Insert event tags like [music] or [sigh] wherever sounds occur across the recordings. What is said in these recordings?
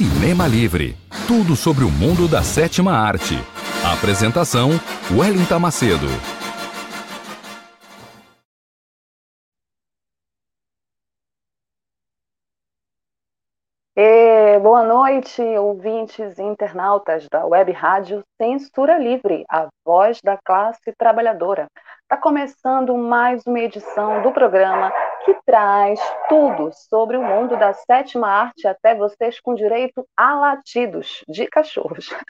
Cinema Livre tudo sobre o mundo da sétima arte. Apresentação: Wellington Macedo. E, boa noite, ouvintes e internautas da Web Rádio Censura Livre, a voz da classe trabalhadora. Está começando mais uma edição do programa que traz tudo sobre o mundo da sétima arte até vocês com direito a latidos de cachorros. [laughs]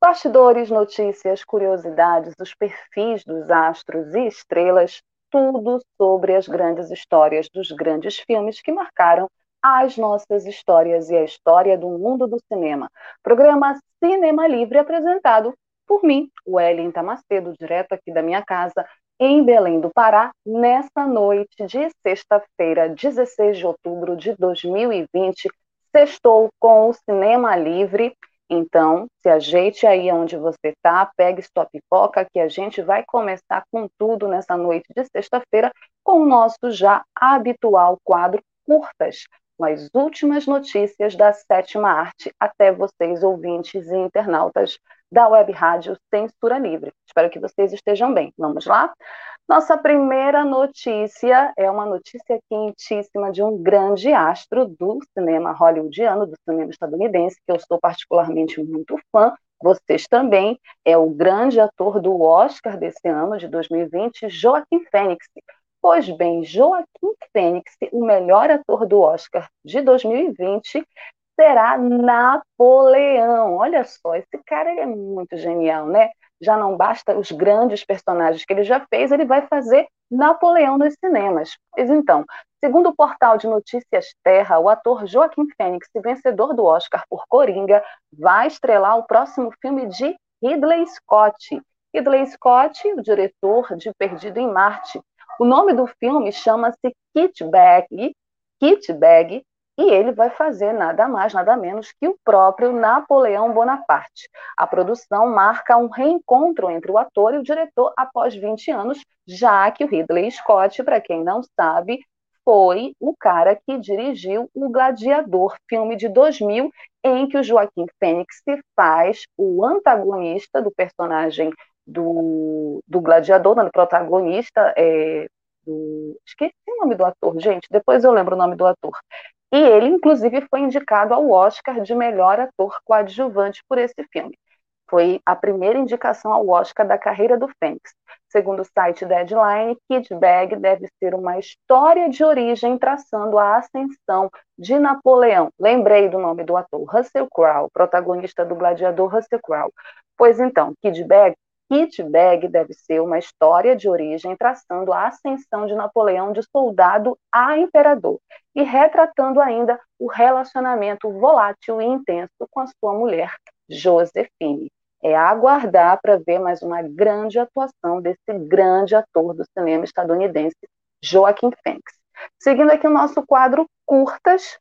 Bastidores, notícias, curiosidades, os perfis dos astros e estrelas, tudo sobre as grandes histórias dos grandes filmes que marcaram as nossas histórias e a história do mundo do cinema. Programa Cinema Livre apresentado por mim, Wellington Macedo, direto aqui da minha casa, em Belém do Pará, nessa noite de sexta-feira, 16 de outubro de 2020. Sextou com o Cinema Livre. Então, se ajeite aí onde você está, pegue sua pipoca, que a gente vai começar com tudo nessa noite de sexta-feira, com o nosso já habitual quadro Curtas, com as últimas notícias da sétima arte até vocês, ouvintes e internautas da Web Rádio Censura Livre. Espero que vocês estejam bem. Vamos lá? Nossa primeira notícia é uma notícia quentíssima de um grande astro do cinema hollywoodiano, do cinema estadunidense, que eu sou particularmente muito fã. Vocês também. É o grande ator do Oscar desse ano, de 2020, Joaquim Fênix. Pois bem, Joaquim Fênix, o melhor ator do Oscar de 2020, será Napoleão. Olha só, esse cara é muito genial, né? Já não basta os grandes personagens que ele já fez, ele vai fazer Napoleão nos cinemas. Pois então, segundo o portal de notícias Terra, o ator Joaquim Fênix, vencedor do Oscar por Coringa, vai estrelar o próximo filme de Ridley Scott. Ridley Scott, o diretor de Perdido em Marte. O nome do filme chama-se Kit Bag, Kit Bag e ele vai fazer nada mais, nada menos que o próprio Napoleão Bonaparte. A produção marca um reencontro entre o ator e o diretor após 20 anos, já que o Ridley Scott, para quem não sabe, foi o cara que dirigiu O Gladiador, filme de 2000, em que o Joaquim Fênix faz o antagonista do personagem do, do Gladiador, do protagonista, é, do, esqueci o nome do ator, gente, depois eu lembro o nome do ator. E ele, inclusive, foi indicado ao Oscar de melhor ator coadjuvante por esse filme. Foi a primeira indicação ao Oscar da carreira do Fênix. Segundo o site Deadline, Kid Bag deve ser uma história de origem traçando a ascensão de Napoleão. Lembrei do nome do ator, Russell Crowe, protagonista do Gladiador Russell Crowe. Pois então, Kid Bag Kit Bag deve ser uma história de origem traçando a ascensão de Napoleão de soldado a imperador e retratando ainda o relacionamento volátil e intenso com a sua mulher, Josephine. É aguardar para ver mais uma grande atuação desse grande ator do cinema estadunidense, Joaquim Phoenix. Seguindo aqui o nosso quadro Curtas,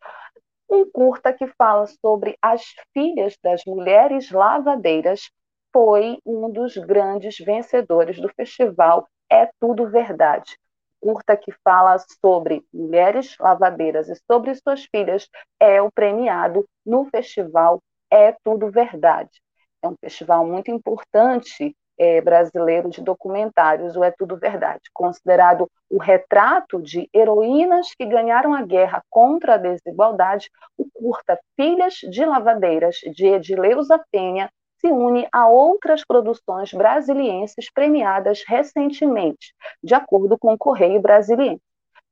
um curta que fala sobre as filhas das mulheres lavadeiras foi um dos grandes vencedores do festival É Tudo Verdade. Curta que fala sobre mulheres lavadeiras e sobre suas filhas é o premiado no festival É Tudo Verdade. É um festival muito importante é, brasileiro de documentários, o É Tudo Verdade, considerado o retrato de heroínas que ganharam a guerra contra a desigualdade, o curta Filhas de Lavadeiras, de Edileuza Penha, se une a outras produções brasilienses premiadas recentemente, de acordo com o Correio Brasiliense.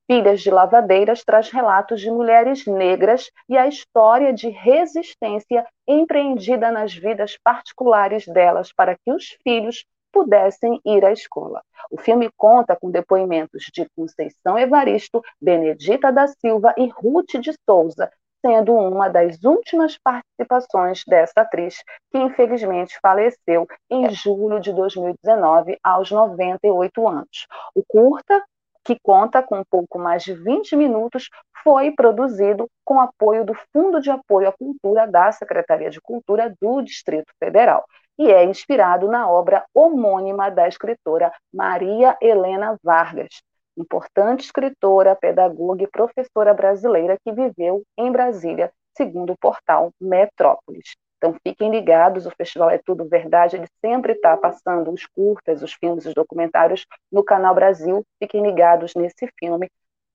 Filhas de Lavadeiras traz relatos de mulheres negras e a história de resistência empreendida nas vidas particulares delas para que os filhos pudessem ir à escola. O filme conta com depoimentos de Conceição Evaristo, Benedita da Silva e Ruth de Souza, sendo uma das últimas participações dessa atriz, que infelizmente faleceu em julho de 2019, aos 98 anos. O curta, que conta com um pouco mais de 20 minutos, foi produzido com apoio do Fundo de Apoio à Cultura da Secretaria de Cultura do Distrito Federal e é inspirado na obra homônima da escritora Maria Helena Vargas, importante escritora, pedagoga e professora brasileira que viveu em Brasília segundo o portal Metrópolis. Então fiquem ligados, o Festival é Tudo Verdade, ele sempre está passando os curtas, os filmes, os documentários no Canal Brasil. Fiquem ligados nesse filme,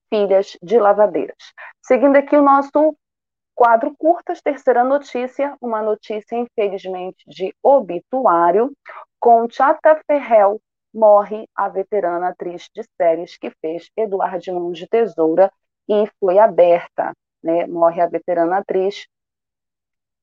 Filhas de Lavadeiras. Seguindo aqui o nosso quadro curtas, terceira notícia, uma notícia infelizmente de obituário, com Chata Ferrell morre a veterana atriz de séries que fez Eduardo Mãos de Tesoura e foi aberta, né? Morre a veterana atriz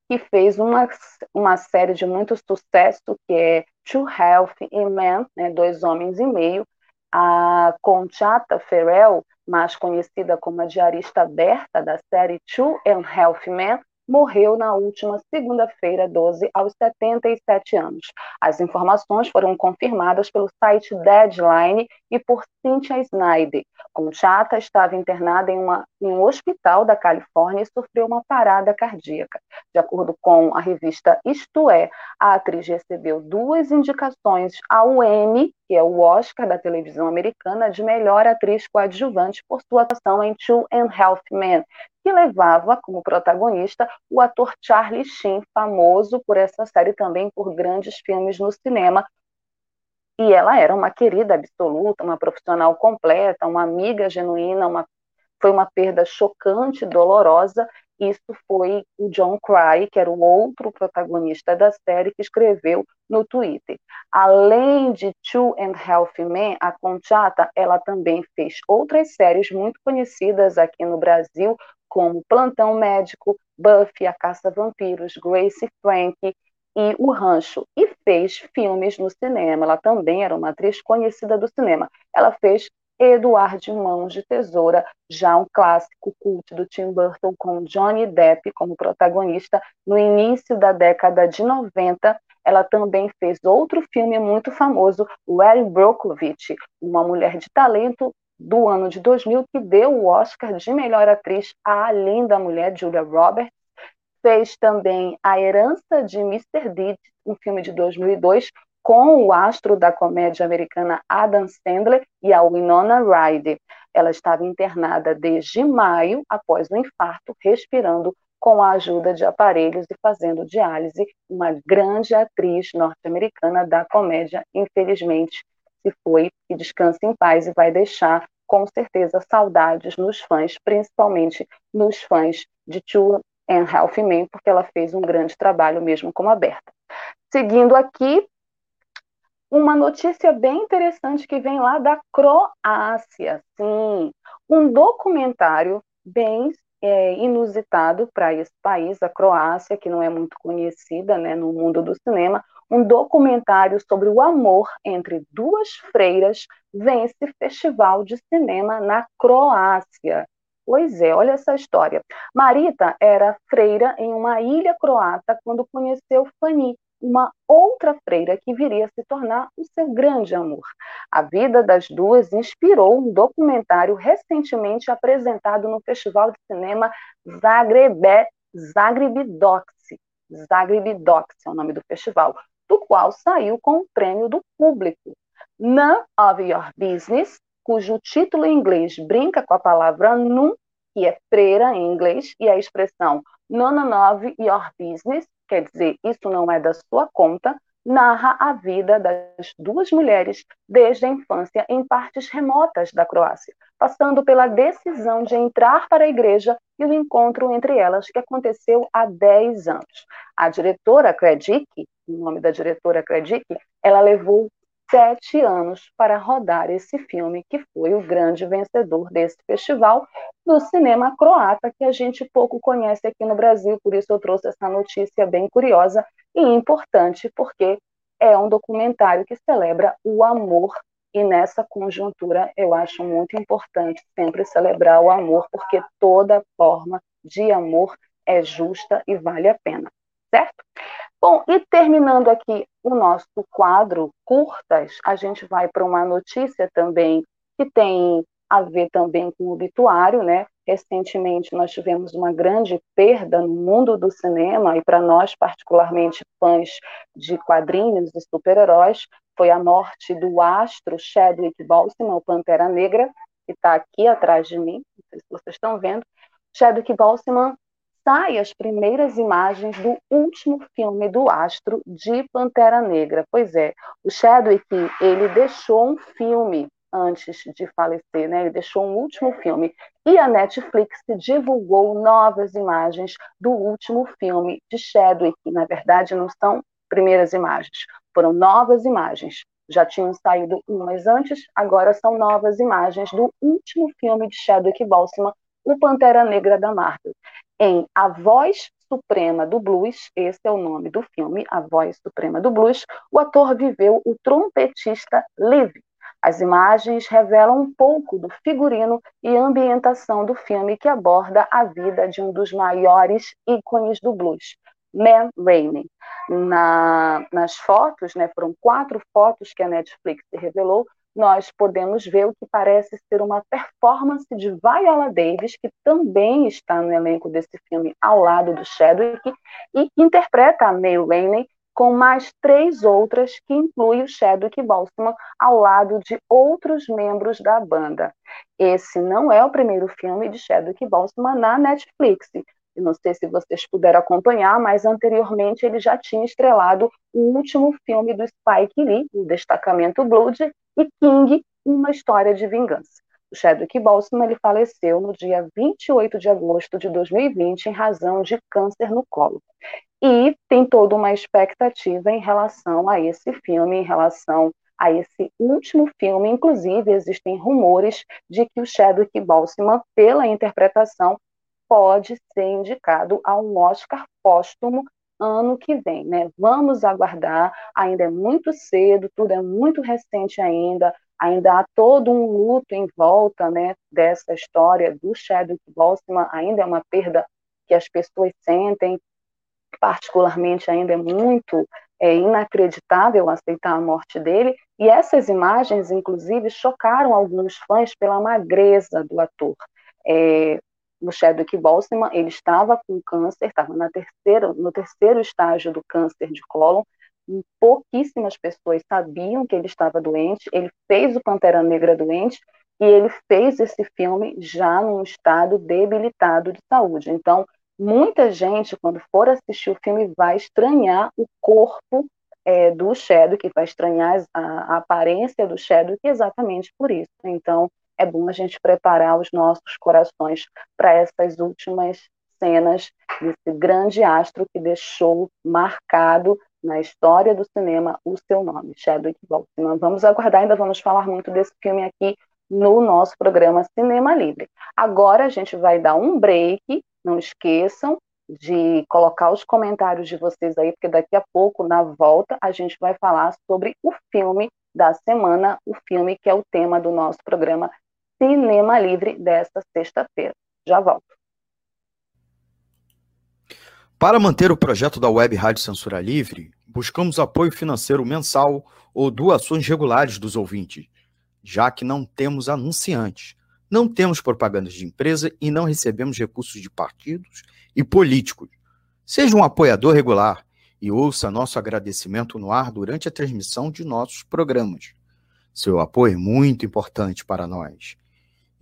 que fez uma, uma série de muito sucesso que é Two Health and Men, né? Dois Homens e Meio, a Conchata Ferrell, mais conhecida como a diarista aberta da série Two and Health Men, morreu na última segunda-feira, 12, aos 77 anos. As informações foram confirmadas pelo site Deadline e por Cynthia Snyder. Conchata estava internada em, uma, em um hospital da Califórnia e sofreu uma parada cardíaca. De acordo com a revista Isto É, a atriz recebeu duas indicações ao Emmy, que é o Oscar da televisão americana, de melhor atriz coadjuvante por sua atuação em Two and Health Men, que levava como protagonista o ator Charlie Sheen, famoso por essa série também por grandes filmes no cinema. E ela era uma querida absoluta, uma profissional completa, uma amiga genuína, uma foi uma perda chocante, dolorosa, isso foi o John Cry, que era o outro protagonista da série, que escreveu no Twitter. Além de Two and Healthy Men, a Conchata, ela também fez outras séries muito conhecidas aqui no Brasil, como Plantão Médico, Buffy, A Caça a Vampiros, Grace Frank e O Rancho, e fez filmes no cinema. Ela também era uma atriz conhecida do cinema. Ela fez Eduardo Mãos de Tesoura, já um clássico culto do Tim Burton com Johnny Depp como protagonista no início da década de 90. Ela também fez outro filme muito famoso, Erin Brockovich, uma mulher de talento do ano de 2000 que deu o Oscar de melhor atriz à linda mulher Julia Roberts. Fez também A Herança de Mr. Deed, um filme de 2002, com o astro da comédia americana Adam Sandler e a Winona Ryder. Ela estava internada desde maio, após o infarto, respirando com a ajuda de aparelhos e fazendo diálise, uma grande atriz norte-americana da comédia, infelizmente se foi, e descansa em paz e vai deixar com certeza saudades nos fãs, principalmente nos fãs de Two and Half Men, porque ela fez um grande trabalho mesmo como aberta. Seguindo aqui, uma notícia bem interessante que vem lá da Croácia. Sim, um documentário bem é, inusitado para esse país, a Croácia, que não é muito conhecida né, no mundo do cinema. Um documentário sobre o amor entre duas freiras vence Festival de Cinema na Croácia. Pois é, olha essa história. Marita era freira em uma ilha croata quando conheceu Fanny, uma outra freira que viria a se tornar o seu grande amor. A vida das duas inspirou um documentário recentemente apresentado no Festival de Cinema Zagreb, Zagreb Docs. Zagreb é o nome do festival, do qual saiu com o prêmio do público. None of Your Business, cujo título em inglês brinca com a palavra num, que é freira em inglês, e a expressão None of Your Business, quer dizer, isso não é da sua conta, narra a vida das duas mulheres desde a infância em partes remotas da Croácia, passando pela decisão de entrar para a igreja e o encontro entre elas que aconteceu há 10 anos. A diretora Kredic, o nome da diretora Kredic, ela levou sete anos para rodar esse filme, que foi o grande vencedor desse festival do cinema croata, que a gente pouco conhece aqui no Brasil, por isso eu trouxe essa notícia bem curiosa e importante, porque é um documentário que celebra o amor, e nessa conjuntura eu acho muito importante sempre celebrar o amor, porque toda forma de amor é justa e vale a pena, certo? Bom, e terminando aqui o nosso quadro curtas, a gente vai para uma notícia também que tem a ver também com o obituário, né? Recentemente nós tivemos uma grande perda no mundo do cinema e para nós particularmente fãs de quadrinhos e super-heróis, foi a morte do astro Chadwick Boseman, o Pantera Negra, que está aqui atrás de mim, não sei se vocês estão vendo. Chadwick Boseman saem as primeiras imagens do último filme do astro de Pantera Negra. Pois é, o Chadwick, ele deixou um filme antes de falecer, né? Ele deixou um último filme. E a Netflix divulgou novas imagens do último filme de Chadwick. Na verdade, não são primeiras imagens, foram novas imagens. Já tinham saído umas antes, agora são novas imagens do último filme de Chadwick Boseman, o Pantera Negra da Marvel. Em A Voz Suprema do Blues, esse é o nome do filme, A Voz Suprema do Blues, o ator viveu o trompetista Liv, as imagens revelam um pouco do figurino e ambientação do filme que aborda a vida de um dos maiores ícones do blues, Man Rainey. Na, nas fotos, né, foram quatro fotos que a Netflix revelou, nós podemos ver o que parece ser uma performance de Viola Davis, que também está no elenco desse filme ao lado do Chadwick, e interpreta a May Rainey com mais três outras que incluem o Chadwick Boseman ao lado de outros membros da banda. Esse não é o primeiro filme de Chadwick Boseman na Netflix. Eu não sei se vocês puderam acompanhar, mas anteriormente ele já tinha estrelado o último filme do Spike Lee, o Destacamento Blood, e King, Uma História de Vingança. O Chadwick Boseman ele faleceu no dia 28 de agosto de 2020 em razão de câncer no colo. E tem toda uma expectativa em relação a esse filme, em relação a esse último filme. Inclusive, existem rumores de que o Chadwick Boseman, pela interpretação, pode ser indicado a um Oscar póstumo ano que vem, né? Vamos aguardar, ainda é muito cedo, tudo é muito recente ainda, ainda há todo um luto em volta, né, dessa história do Chadwick Boseman, ainda é uma perda que as pessoas sentem, particularmente ainda é muito é, inacreditável aceitar a morte dele, e essas imagens, inclusive, chocaram alguns fãs pela magreza do ator. É, o Chadwick Boseman, ele estava com câncer, estava na terceira, no terceiro estágio do câncer de cólon, pouquíssimas pessoas sabiam que ele estava doente, ele fez o Pantera Negra doente, e ele fez esse filme já num estado debilitado de saúde. Então, muita gente, quando for assistir o filme, vai estranhar o corpo é, do Chadwick, vai estranhar a, a aparência do Chadwick exatamente por isso. Então, é bom a gente preparar os nossos corações para essas últimas cenas desse grande astro que deixou marcado na história do cinema o seu nome, Chadwick Boseman. Vamos aguardar, ainda vamos falar muito desse filme aqui no nosso programa Cinema Livre. Agora a gente vai dar um break não esqueçam de colocar os comentários de vocês aí, porque daqui a pouco, na volta, a gente vai falar sobre o filme da semana, o filme que é o tema do nosso programa Cinema Livre desta sexta-feira. Já volto. Para manter o projeto da Web Rádio Censura Livre, buscamos apoio financeiro mensal ou doações regulares dos ouvintes, já que não temos anunciantes. Não temos propagandas de empresa e não recebemos recursos de partidos e políticos. Seja um apoiador regular e ouça nosso agradecimento no ar durante a transmissão de nossos programas. Seu apoio é muito importante para nós.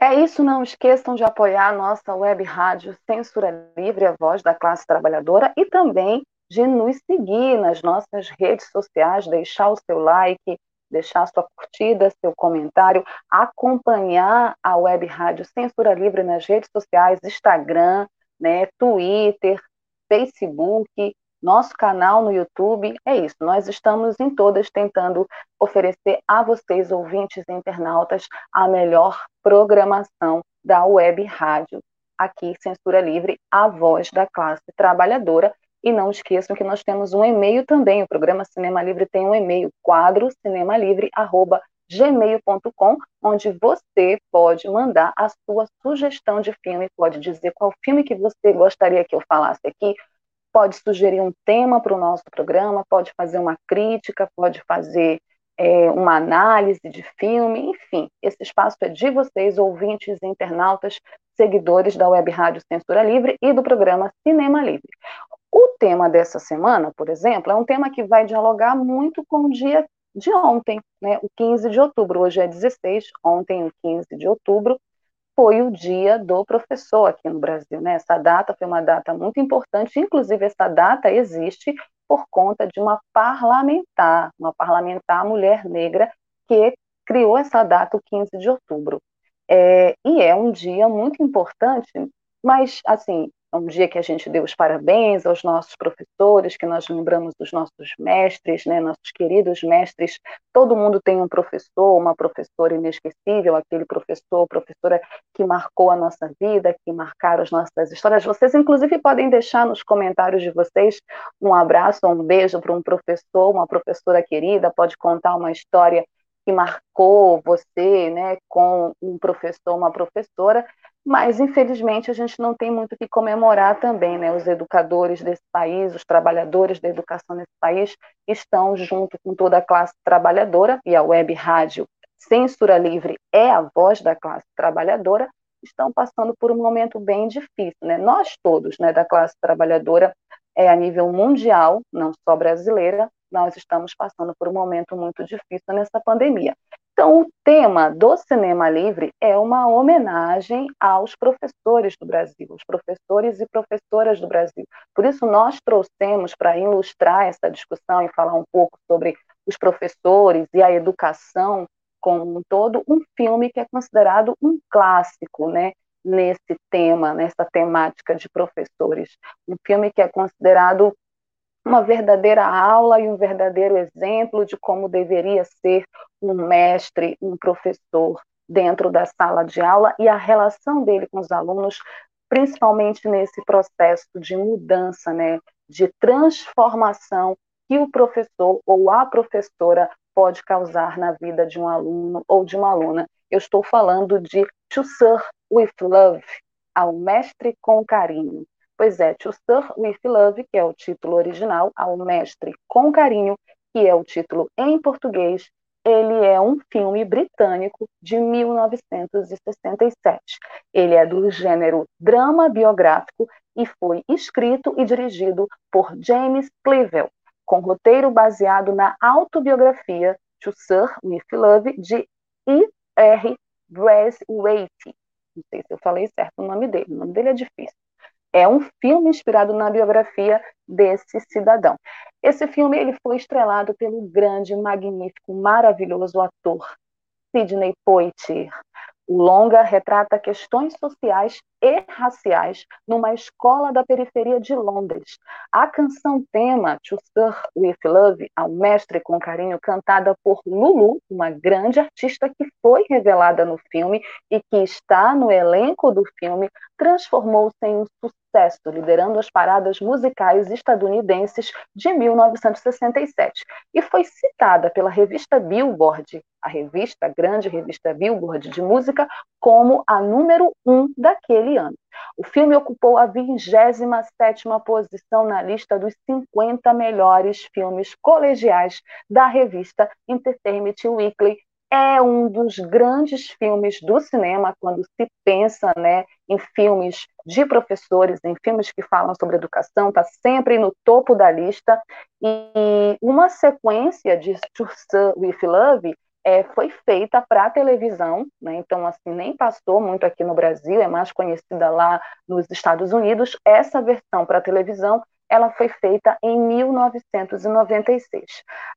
É isso, não esqueçam de apoiar a nossa web rádio Censura Livre, a voz da classe trabalhadora, e também de nos seguir nas nossas redes sociais, deixar o seu like, deixar sua curtida, seu comentário, acompanhar a Web Rádio Censura Livre nas redes sociais, Instagram, né, Twitter, Facebook, nosso canal no YouTube. É isso, nós estamos em todas tentando oferecer a vocês, ouvintes e internautas, a melhor programação da Web Rádio aqui, Censura Livre, a voz da classe trabalhadora e não esqueçam que nós temos um e-mail também. O programa Cinema Livre tem um e-mail, quadro cinemalivre, arroba gmail.com, onde você pode mandar a sua sugestão de filme, pode dizer qual filme que você gostaria que eu falasse aqui, pode sugerir um tema para o nosso programa, pode fazer uma crítica, pode fazer é, uma análise de filme, enfim, esse espaço é de vocês, ouvintes, internautas, seguidores da Web Rádio Censura Livre e do programa Cinema Livre. O tema dessa semana, por exemplo, é um tema que vai dialogar muito com o dia de ontem, né, o 15 de outubro. Hoje é 16, ontem, o 15 de outubro, foi o dia do professor aqui no Brasil. Né? Essa data foi uma data muito importante, inclusive essa data existe por conta de uma parlamentar, uma parlamentar mulher negra que criou essa data, o 15 de outubro. É, e é um dia muito importante, mas, assim, é um dia que a gente deu os parabéns aos nossos professores, que nós lembramos dos nossos mestres, né, nossos queridos mestres. Todo mundo tem um professor, uma professora inesquecível, aquele professor, professora que marcou a nossa vida, que marcaram as nossas histórias. Vocês, inclusive, podem deixar nos comentários de vocês um abraço, um beijo para um professor, uma professora querida, pode contar uma história que marcou você, né, com um professor, uma professora mas infelizmente a gente não tem muito o que comemorar também, né? Os educadores desse país, os trabalhadores da educação nesse país estão junto com toda a classe trabalhadora e a web rádio Censura Livre é a voz da classe trabalhadora, estão passando por um momento bem difícil, né? Nós todos, né, da classe trabalhadora, é a nível mundial, não só brasileira, nós estamos passando por um momento muito difícil nessa pandemia. Então, o tema do Cinema Livre é uma homenagem aos professores do Brasil, os professores e professoras do Brasil. Por isso, nós trouxemos para ilustrar essa discussão e falar um pouco sobre os professores e a educação como um todo, um filme que é considerado um clássico, né? Nesse tema, nessa temática de professores. Um filme que é considerado uma verdadeira aula e um verdadeiro exemplo de como deveria ser um mestre, um professor dentro da sala de aula e a relação dele com os alunos, principalmente nesse processo de mudança, né, de transformação que o professor ou a professora pode causar na vida de um aluno ou de uma aluna. Eu estou falando de To with Love, ao mestre com carinho. Pois é, To Sir with Love, que é o título original, ao Mestre com Carinho, que é o título em português, ele é um filme britânico de 1967. Ele é do gênero drama biográfico e foi escrito e dirigido por James Cleveland, com roteiro baseado na autobiografia To Sir with Love de E.R. Braithwaite. Não sei se eu falei certo o nome dele, o nome dele é difícil. É um filme inspirado na biografia desse cidadão. Esse filme ele foi estrelado pelo grande, magnífico, maravilhoso ator Sidney Poitier. O longa retrata questões sociais e raciais numa escola da periferia de Londres. A canção tema To Sir With Love, ao mestre com carinho, cantada por Lulu, uma grande artista que foi revelada no filme e que está no elenco do filme, transformou-se em um sucesso, liderando as paradas musicais estadunidenses de 1967 e foi citada pela revista Billboard, a revista, a grande revista Billboard de música, como a número um daquele ano. O filme ocupou a 27ª posição na lista dos 50 melhores filmes colegiais da revista Entertainment Weekly é um dos grandes filmes do cinema quando se pensa né, em filmes de professores, em filmes que falam sobre educação, está sempre no topo da lista. E uma sequência de Tursan with Love é, foi feita para a televisão, né? então assim nem passou muito aqui no Brasil, é mais conhecida lá nos Estados Unidos. Essa versão para a televisão ela foi feita em 1996.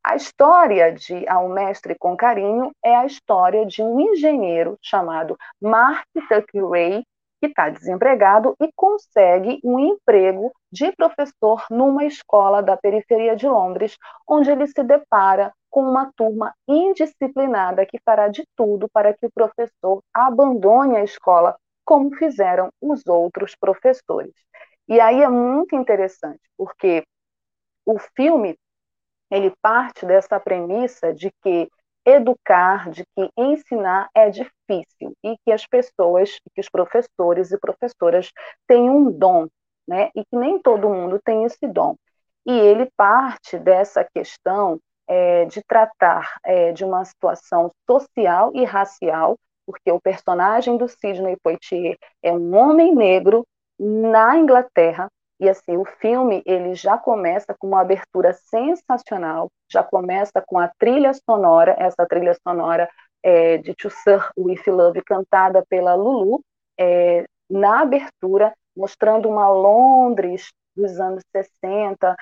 A história de Ao Mestre com Carinho é a história de um engenheiro chamado Mark Tuckley, que está desempregado e consegue um emprego de professor numa escola da periferia de Londres, onde ele se depara com uma turma indisciplinada que fará de tudo para que o professor abandone a escola, como fizeram os outros professores. E aí é muito interessante, porque o filme ele parte dessa premissa de que educar, de que ensinar é difícil e que as pessoas, que os professores e professoras têm um dom, né? E que nem todo mundo tem esse dom. E ele parte dessa questão é, de tratar é, de uma situação social e racial, porque o personagem do Sidney Poitier é um homem negro na Inglaterra, e assim, o filme ele já começa com uma abertura sensacional, já começa com a trilha sonora, essa trilha sonora é, de To Sir With Love, cantada pela Lulu, é, na abertura, mostrando uma Londres dos anos 60,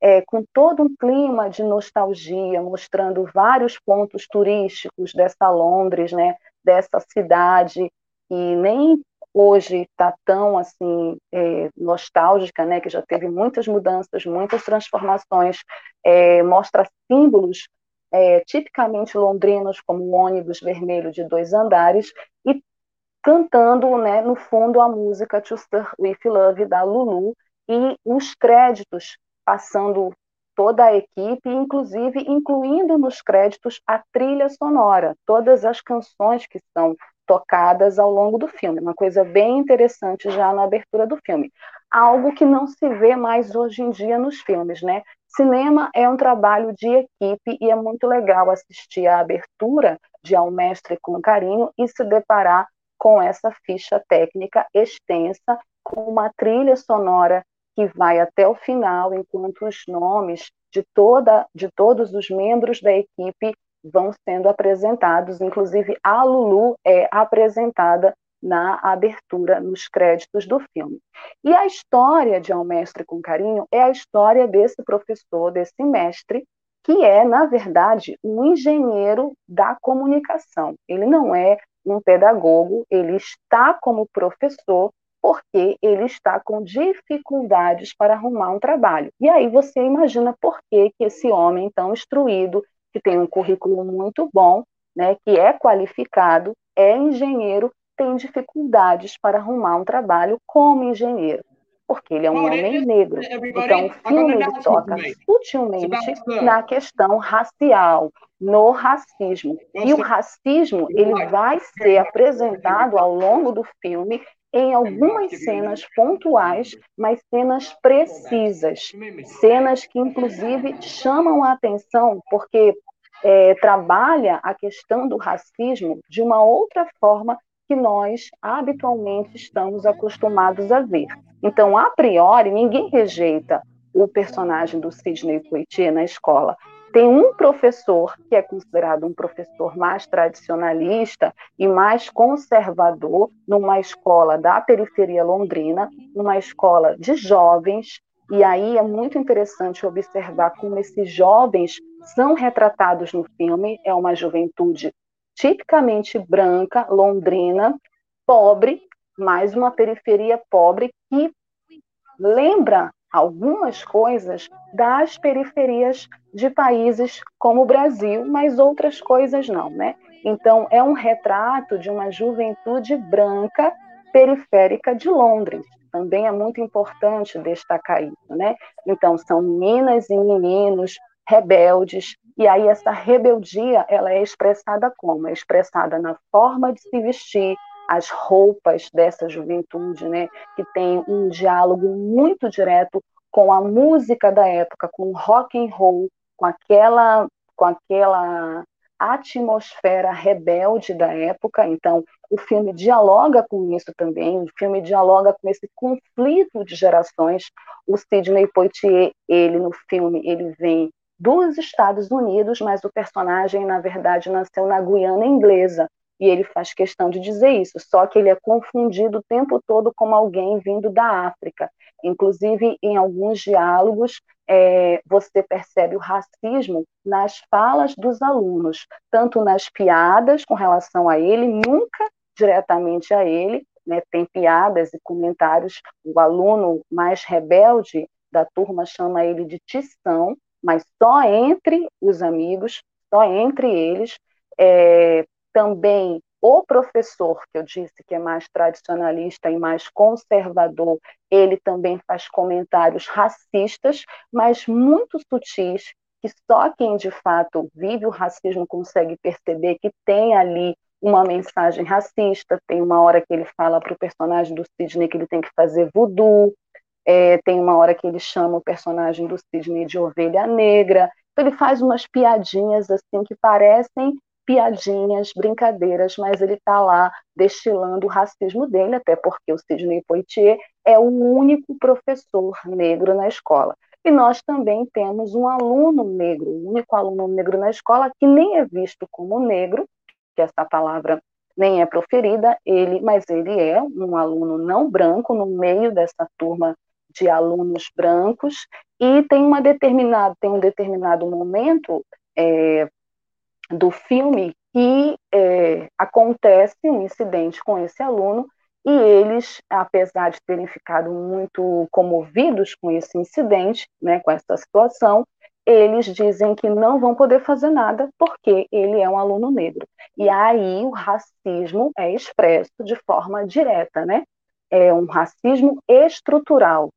é, com todo um clima de nostalgia, mostrando vários pontos turísticos dessa Londres, né, dessa cidade, e nem hoje está tão assim é, nostálgica, né, que já teve muitas mudanças, muitas transformações, é, mostra símbolos é, tipicamente londrinos, como o ônibus vermelho de dois andares, e cantando, né, no fundo, a música To Stir With Love da Lulu, e os créditos passando toda a equipe, inclusive incluindo nos créditos a trilha sonora, todas as canções que são tocadas ao longo do filme, uma coisa bem interessante já na abertura do filme. Algo que não se vê mais hoje em dia nos filmes, né? Cinema é um trabalho de equipe e é muito legal assistir a abertura de Ao Mestre com Carinho e se deparar com essa ficha técnica extensa, com uma trilha sonora que vai até o final, enquanto os nomes de, toda, de todos os membros da equipe vão sendo apresentados, inclusive a Lulu é apresentada na abertura, nos créditos do filme. E a história de Ao Mestre com Carinho é a história desse professor, desse mestre, que é, na verdade, um engenheiro da comunicação. Ele não é um pedagogo, ele está como professor porque ele está com dificuldades para arrumar um trabalho. E aí você imagina por que, que esse homem tão instruído, que tem um currículo muito bom, né, que é qualificado, é engenheiro, tem dificuldades para arrumar um trabalho como engenheiro, porque ele é um homem negro. Então, o filme ele toca sutilmente na questão racial, no racismo. E o racismo ele vai ser apresentado ao longo do filme em algumas cenas pontuais, mas cenas precisas, cenas que inclusive chamam a atenção porque é, trabalha a questão do racismo de uma outra forma que nós habitualmente estamos acostumados a ver. Então, a priori, ninguém rejeita o personagem do Sidney Poitier na escola, tem um professor que é considerado um professor mais tradicionalista e mais conservador numa escola da periferia londrina, uma escola de jovens, e aí é muito interessante observar como esses jovens são retratados no filme, é uma juventude tipicamente branca, londrina, pobre, mas uma periferia pobre que lembra algumas coisas das periferias de países como o Brasil, mas outras coisas não, né? Então, é um retrato de uma juventude branca periférica de Londres. Também é muito importante destacar isso, né? Então, são meninas e meninos rebeldes, e aí essa rebeldia, ela é expressada como? É expressada na forma de se vestir, as roupas dessa juventude, né, que tem um diálogo muito direto com a música da época, com o rock and roll, com aquela com aquela atmosfera rebelde da época. Então, o filme dialoga com isso também. O filme dialoga com esse conflito de gerações. O Sidney Poitier, ele no filme, ele vem dos Estados Unidos, mas o personagem, na verdade, nasceu na Guiana inglesa e ele faz questão de dizer isso, só que ele é confundido o tempo todo como alguém vindo da África. Inclusive, em alguns diálogos, é, você percebe o racismo nas falas dos alunos, tanto nas piadas com relação a ele, nunca diretamente a ele, né, tem piadas e comentários. O aluno mais rebelde da turma chama ele de tição, mas só entre os amigos, só entre eles, é, também o professor, que eu disse que é mais tradicionalista e mais conservador, ele também faz comentários racistas, mas muito sutis, que só quem de fato vive o racismo consegue perceber que tem ali uma mensagem racista. Tem uma hora que ele fala para o personagem do Sidney que ele tem que fazer voodoo, é, tem uma hora que ele chama o personagem do Sidney de ovelha negra. Então, ele faz umas piadinhas assim que parecem piadinhas, brincadeiras, mas ele está lá destilando o racismo dele, até porque o Sidney Poitier é o único professor negro na escola. E nós também temos um aluno negro, o único aluno negro na escola que nem é visto como negro, que essa palavra nem é proferida, ele, mas ele é um aluno não branco no meio dessa turma de alunos brancos e tem uma determinada tem um determinado momento é, do filme que é, acontece um incidente com esse aluno e eles, apesar de terem ficado muito comovidos com esse incidente, né, com essa situação, eles dizem que não vão poder fazer nada porque ele é um aluno negro. E aí o racismo é expresso de forma direta, né? É um racismo estrutural.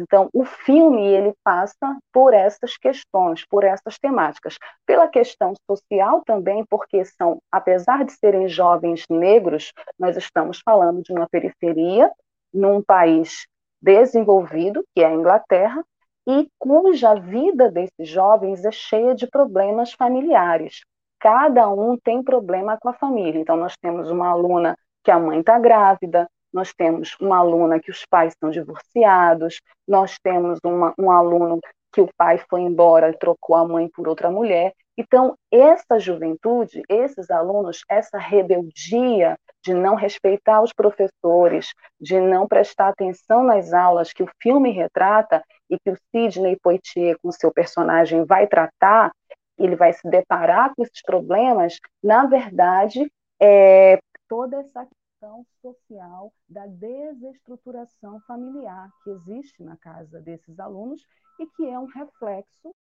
Então, o filme ele passa por essas questões, por essas temáticas, pela questão social também, porque são, apesar de serem jovens negros, nós estamos falando de uma periferia num país desenvolvido, que é a Inglaterra, e cuja vida desses jovens é cheia de problemas familiares. Cada um tem problema com a família. Então, nós temos uma aluna que a mãe está grávida, nós temos uma aluna que os pais estão divorciados, nós temos uma, um aluno que o pai foi embora e trocou a mãe por outra mulher. Então, essa juventude, esses alunos, essa rebeldia de não respeitar os professores, de não prestar atenção nas aulas que o filme retrata e que o Sidney Poitier, com seu personagem, vai tratar, ele vai se deparar com esses problemas, na verdade, é toda essa questão social da desestruturação familiar que existe na casa desses alunos e que é um reflexo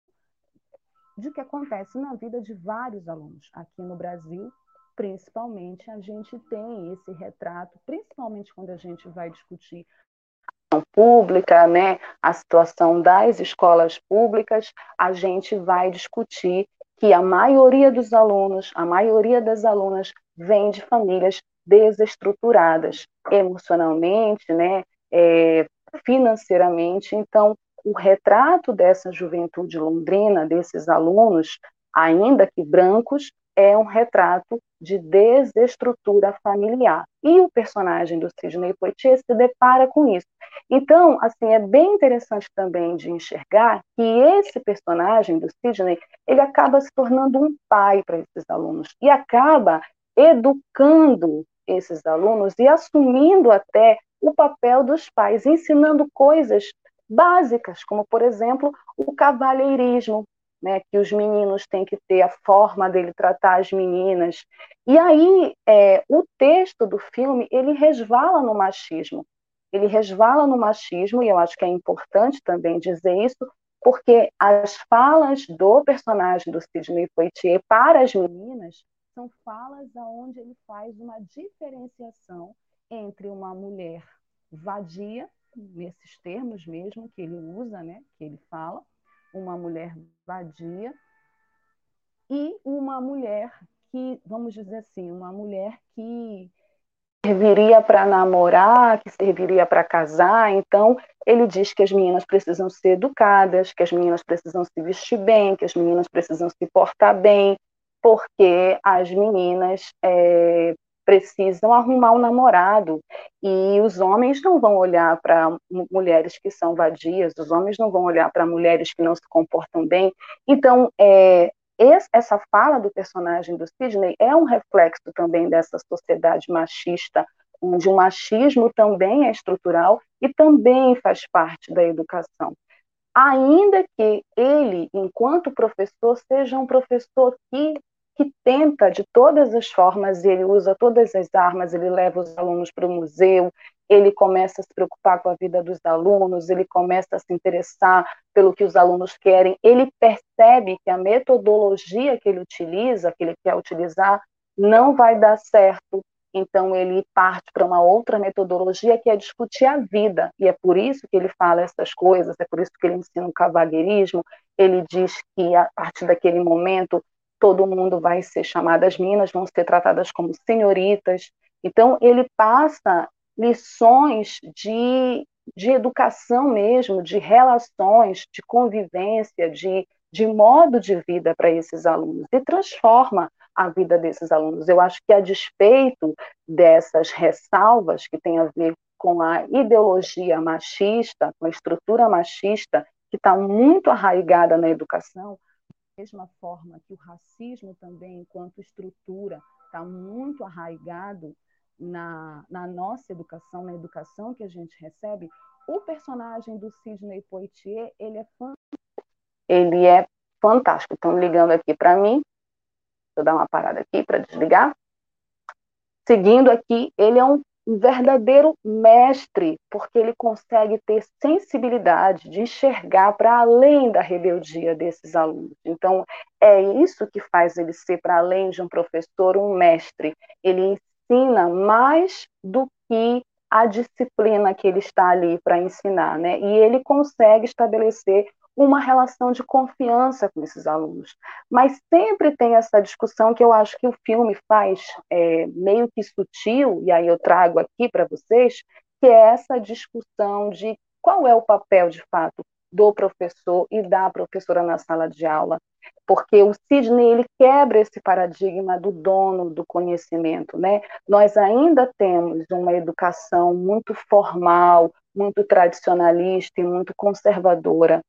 de que acontece na vida de vários alunos. Aqui no Brasil, principalmente, a gente tem esse retrato, principalmente quando a gente vai discutir pública, né, a situação das escolas públicas, a gente vai discutir que a maioria dos alunos, a maioria das alunas vem de famílias desestruturadas emocionalmente, né, é, financeiramente. Então, o retrato dessa juventude londrina, desses alunos, ainda que brancos, é um retrato de desestrutura familiar. E o personagem do Sidney Poitier se depara com isso. Então, assim, é bem interessante também de enxergar que esse personagem do Sidney, ele acaba se tornando um pai para esses alunos e acaba educando esses alunos e assumindo até o papel dos pais, ensinando coisas básicas, como, por exemplo, o cavalheirismo, né, que os meninos têm que ter a forma dele tratar as meninas. E aí, é, o texto do filme, ele resvala no machismo. Ele resvala no machismo, e eu acho que é importante também dizer isso, porque as falas do personagem do Sidney Poitier para as meninas são falas onde ele faz uma diferenciação entre uma mulher vadia, nesses termos mesmo que ele usa, né, que ele fala, uma mulher vadia e uma mulher que, vamos dizer assim, uma mulher que serviria para namorar, que serviria para casar. Então, ele diz que as meninas precisam ser educadas, que as meninas precisam se vestir bem, que as meninas precisam se portar bem, porque as meninas é, precisam arrumar um namorado e os homens não vão olhar para mulheres que são vadias, os homens não vão olhar para mulheres que não se comportam bem. Então, é, essa fala do personagem do Sidney é um reflexo também dessa sociedade machista, onde o machismo também é estrutural e também faz parte da educação ainda que ele, enquanto professor, seja um professor que que tenta de todas as formas, ele usa todas as armas, ele leva os alunos para o museu, ele começa a se preocupar com a vida dos alunos, ele começa a se interessar pelo que os alunos querem, ele percebe que a metodologia que ele utiliza, que ele quer utilizar, não vai dar certo. Então ele parte para uma outra metodologia que é discutir a vida, e é por isso que ele fala essas coisas, é por isso que ele ensina o cavalheirismo, ele diz que a partir daquele momento todo mundo vai ser chamado, as meninas vão ser tratadas como senhoritas, então ele passa lições de, de educação mesmo, de relações, de convivência, de, de modo de vida para esses alunos, e transforma a vida desses alunos. Eu acho que, a despeito dessas ressalvas que têm a ver com a ideologia machista, com a estrutura machista, que está muito arraigada na educação, mesma forma que o racismo também, enquanto estrutura, está muito arraigado na, na nossa educação, na educação que a gente recebe, o personagem do Sidney Poitier, ele é fantástico. Ele é fantástico. Estão ligando aqui para mim. Eu dar uma parada aqui para desligar. Seguindo aqui, ele é um verdadeiro mestre, porque ele consegue ter sensibilidade de enxergar para além da rebeldia desses alunos. Então, é isso que faz ele ser, para além de um professor, um mestre. Ele ensina mais do que a disciplina que ele está ali para ensinar, né? E ele consegue estabelecer uma relação de confiança com esses alunos. Mas sempre tem essa discussão que eu acho que o filme faz é, meio que sutil, e aí eu trago aqui para vocês, que é essa discussão de qual é o papel, de fato, do professor e da professora na sala de aula, porque o Sidney ele quebra esse paradigma do dono do conhecimento, né? Nós ainda temos uma educação muito formal, muito tradicionalista e muito conservadora.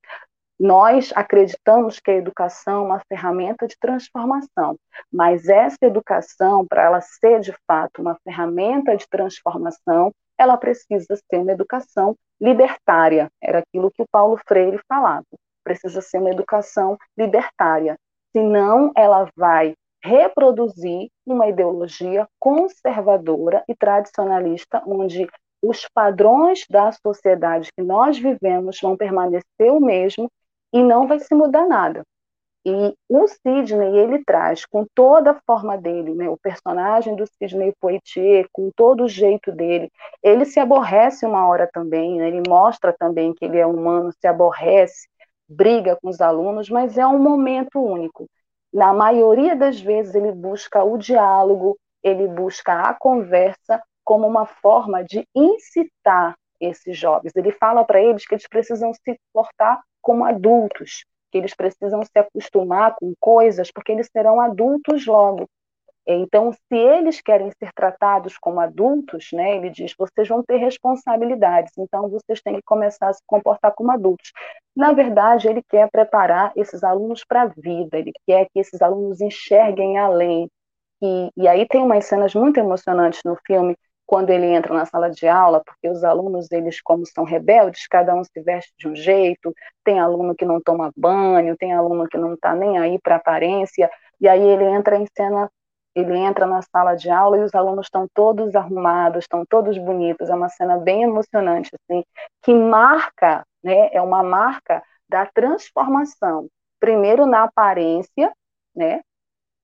Nós acreditamos que a educação é uma ferramenta de transformação, mas essa educação, para ela ser de fato uma ferramenta de transformação, ela precisa ser uma educação libertária. Era aquilo que o Paulo Freire falava. Precisa ser uma educação libertária. Senão, ela vai reproduzir uma ideologia conservadora e tradicionalista, onde os padrões da sociedade que nós vivemos vão permanecer o mesmo e não vai se mudar nada. E o Sidney, ele traz com toda a forma dele, né, o personagem do Sidney Poitier, com todo o jeito dele, ele se aborrece uma hora também, né, ele mostra também que ele é humano, se aborrece, briga com os alunos, mas é um momento único. Na maioria das vezes, ele busca o diálogo, ele busca a conversa como uma forma de incitar esses jovens. Ele fala para eles que eles precisam se portar como adultos, que eles precisam se acostumar com coisas, porque eles serão adultos logo. Então, se eles querem ser tratados como adultos, né, ele diz, vocês vão ter responsabilidades, então vocês têm que começar a se comportar como adultos. Na verdade, ele quer preparar esses alunos para a vida, ele quer que esses alunos enxerguem além. E, e aí tem umas cenas muito emocionantes no filme, quando ele entra na sala de aula, porque os alunos, eles como são rebeldes, cada um se veste de um jeito, tem aluno que não toma banho, tem aluno que não está nem aí para aparência, e aí ele entra em cena, ele entra na sala de aula e os alunos estão todos arrumados, estão todos bonitos, é uma cena bem emocionante, assim, que marca, né, é uma marca da transformação, primeiro na aparência, né,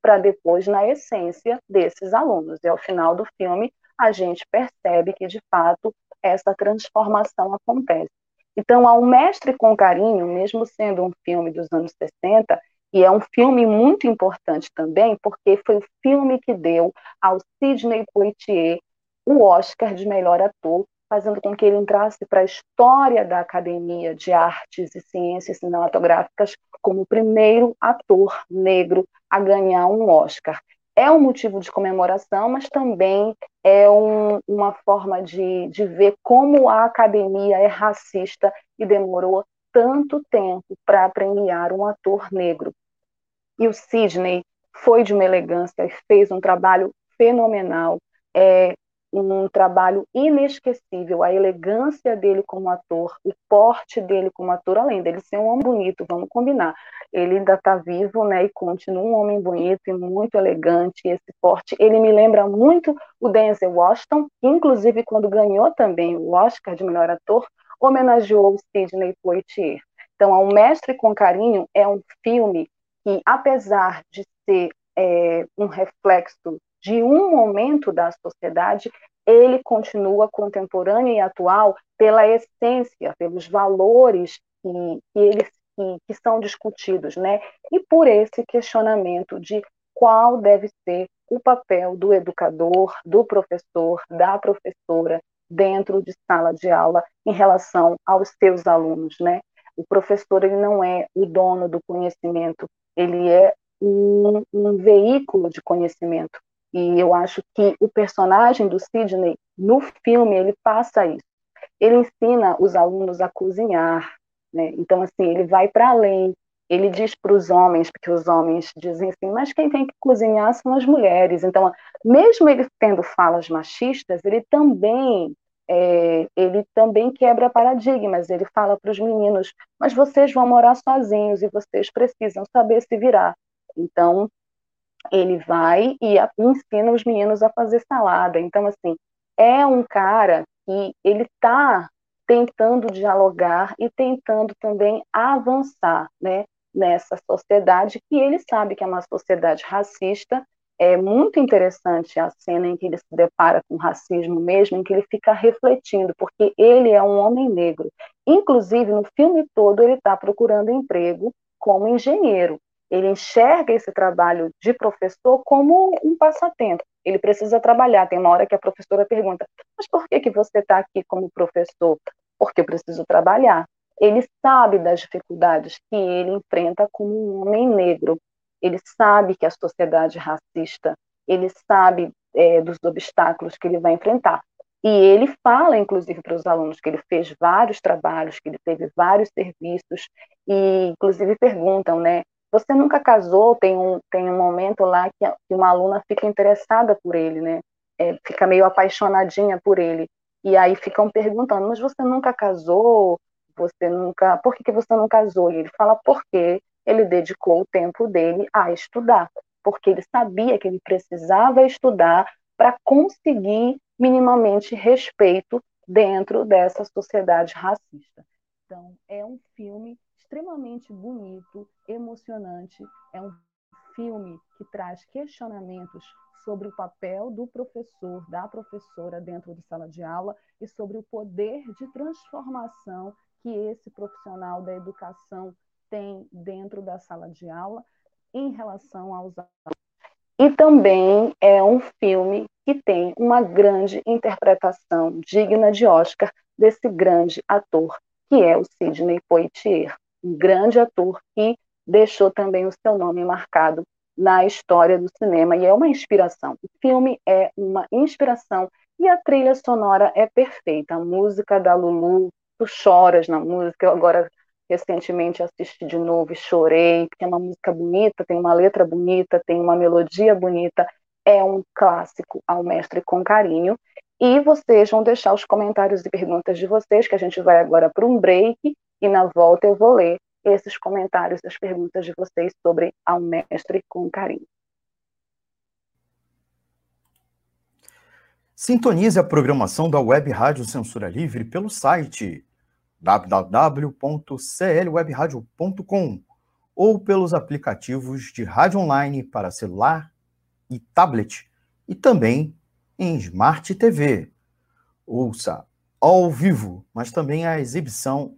para depois na essência desses alunos. E ao final do filme, a gente percebe que, de fato, essa transformação acontece. Então, ao Mestre com Carinho, mesmo sendo um filme dos anos 60, e é um filme muito importante também, porque foi o filme que deu ao Sidney Poitier o Oscar de melhor ator, fazendo com que ele entrasse para a história da Academia de Artes e Ciências Cinematográficas como o primeiro ator negro a ganhar um Oscar é um motivo de comemoração, mas também é um, uma forma de, de ver como a academia é racista e demorou tanto tempo para premiar um ator negro. E o Sidney foi de uma elegância e fez um trabalho fenomenal. É, um trabalho inesquecível, a elegância dele como ator, o porte dele como ator, além dele ser um homem bonito, vamos combinar. Ele ainda está vivo, né, e continua um homem bonito e muito elegante, esse porte, ele me lembra muito o Denzel Washington, inclusive quando ganhou também o Oscar de melhor ator, homenageou o Sidney Poitier. Então, Ao Mestre com Carinho é um filme que, apesar de ser é, um reflexo de um momento da sociedade, ele continua contemporâneo e atual pela essência, pelos valores que, que eles que, que são discutidos, né? E por esse questionamento de qual deve ser o papel do educador, do professor, da professora dentro de sala de aula em relação aos seus alunos, né? O professor ele não é o dono do conhecimento, ele é um, um veículo de conhecimento. E eu acho que o personagem do Sidney no filme ele passa isso. Ele ensina os alunos a cozinhar, né? Então assim ele vai para além. Ele diz para os homens, porque os homens dizem assim, mas quem tem que cozinhar são as mulheres. Então, mesmo ele tendo falas machistas, ele também é, ele também quebra paradigmas. Ele fala para os meninos: mas vocês vão morar sozinhos e vocês precisam saber se virar. Então, ele vai e ensina os meninos a fazer salada. Então, assim, é um cara que ele está tentando dialogar e tentando também avançar, né, nessa sociedade que ele sabe que é uma sociedade racista é muito interessante a cena em que ele se depara com racismo mesmo, em que ele fica refletindo, porque ele é um homem negro. Inclusive, no filme todo, ele está procurando emprego como engenheiro. Ele enxerga esse trabalho de professor como um passatempo. Ele precisa trabalhar. Tem uma hora que a professora pergunta: Mas por que, que você está aqui como professor? Porque eu preciso trabalhar. Ele sabe das dificuldades que ele enfrenta como um homem negro ele sabe que a sociedade é racista, ele sabe é, dos obstáculos que ele vai enfrentar. E ele fala, inclusive, para os alunos que ele fez vários trabalhos, que ele teve vários serviços, e inclusive perguntam, né? Você nunca casou? Tem um, tem um momento lá que, uma aluna fica interessada por ele, né? É, fica meio apaixonadinha por ele. E aí ficam perguntando, mas você nunca casou? Você nunca. Por que, que você não casou? E ele fala, porque ele dedicou o tempo dele a estudar, porque ele sabia que ele precisava estudar para conseguir minimamente respeito dentro dessa sociedade racista. Então, é um filme extremamente bonito, emocionante, é um filme que traz questionamentos sobre o papel do professor, da professora dentro de sala de aula e sobre o poder de transformação que esse profissional da educação tem dentro da sala de aula em relação aos alunos. E também é um filme que tem uma grande interpretação digna de Oscar desse grande ator, que é o Sidney Poitier, um grande ator que deixou também o seu nome marcado na história do cinema e é uma inspiração. O filme é uma inspiração e a trilha sonora é perfeita. A música da Lulu, tu choras na música, eu agora recentemente assisti de novo e chorei, porque é uma música bonita, tem uma letra bonita, tem uma melodia bonita, é um clássico ao mestre com carinho. E vocês vão deixar os comentários e perguntas de vocês, que a gente vai agora para um break, e na volta eu vou ler esses comentários as perguntas de vocês sobre Ao Mestre com Carinho. Sintonize a programação da Web Rádio Censura Livre pelo site www.clwebradio.com ou pelos aplicativos de rádio online para celular e tablet e também em Smart TV. Ouça ao vivo, mas também a exibição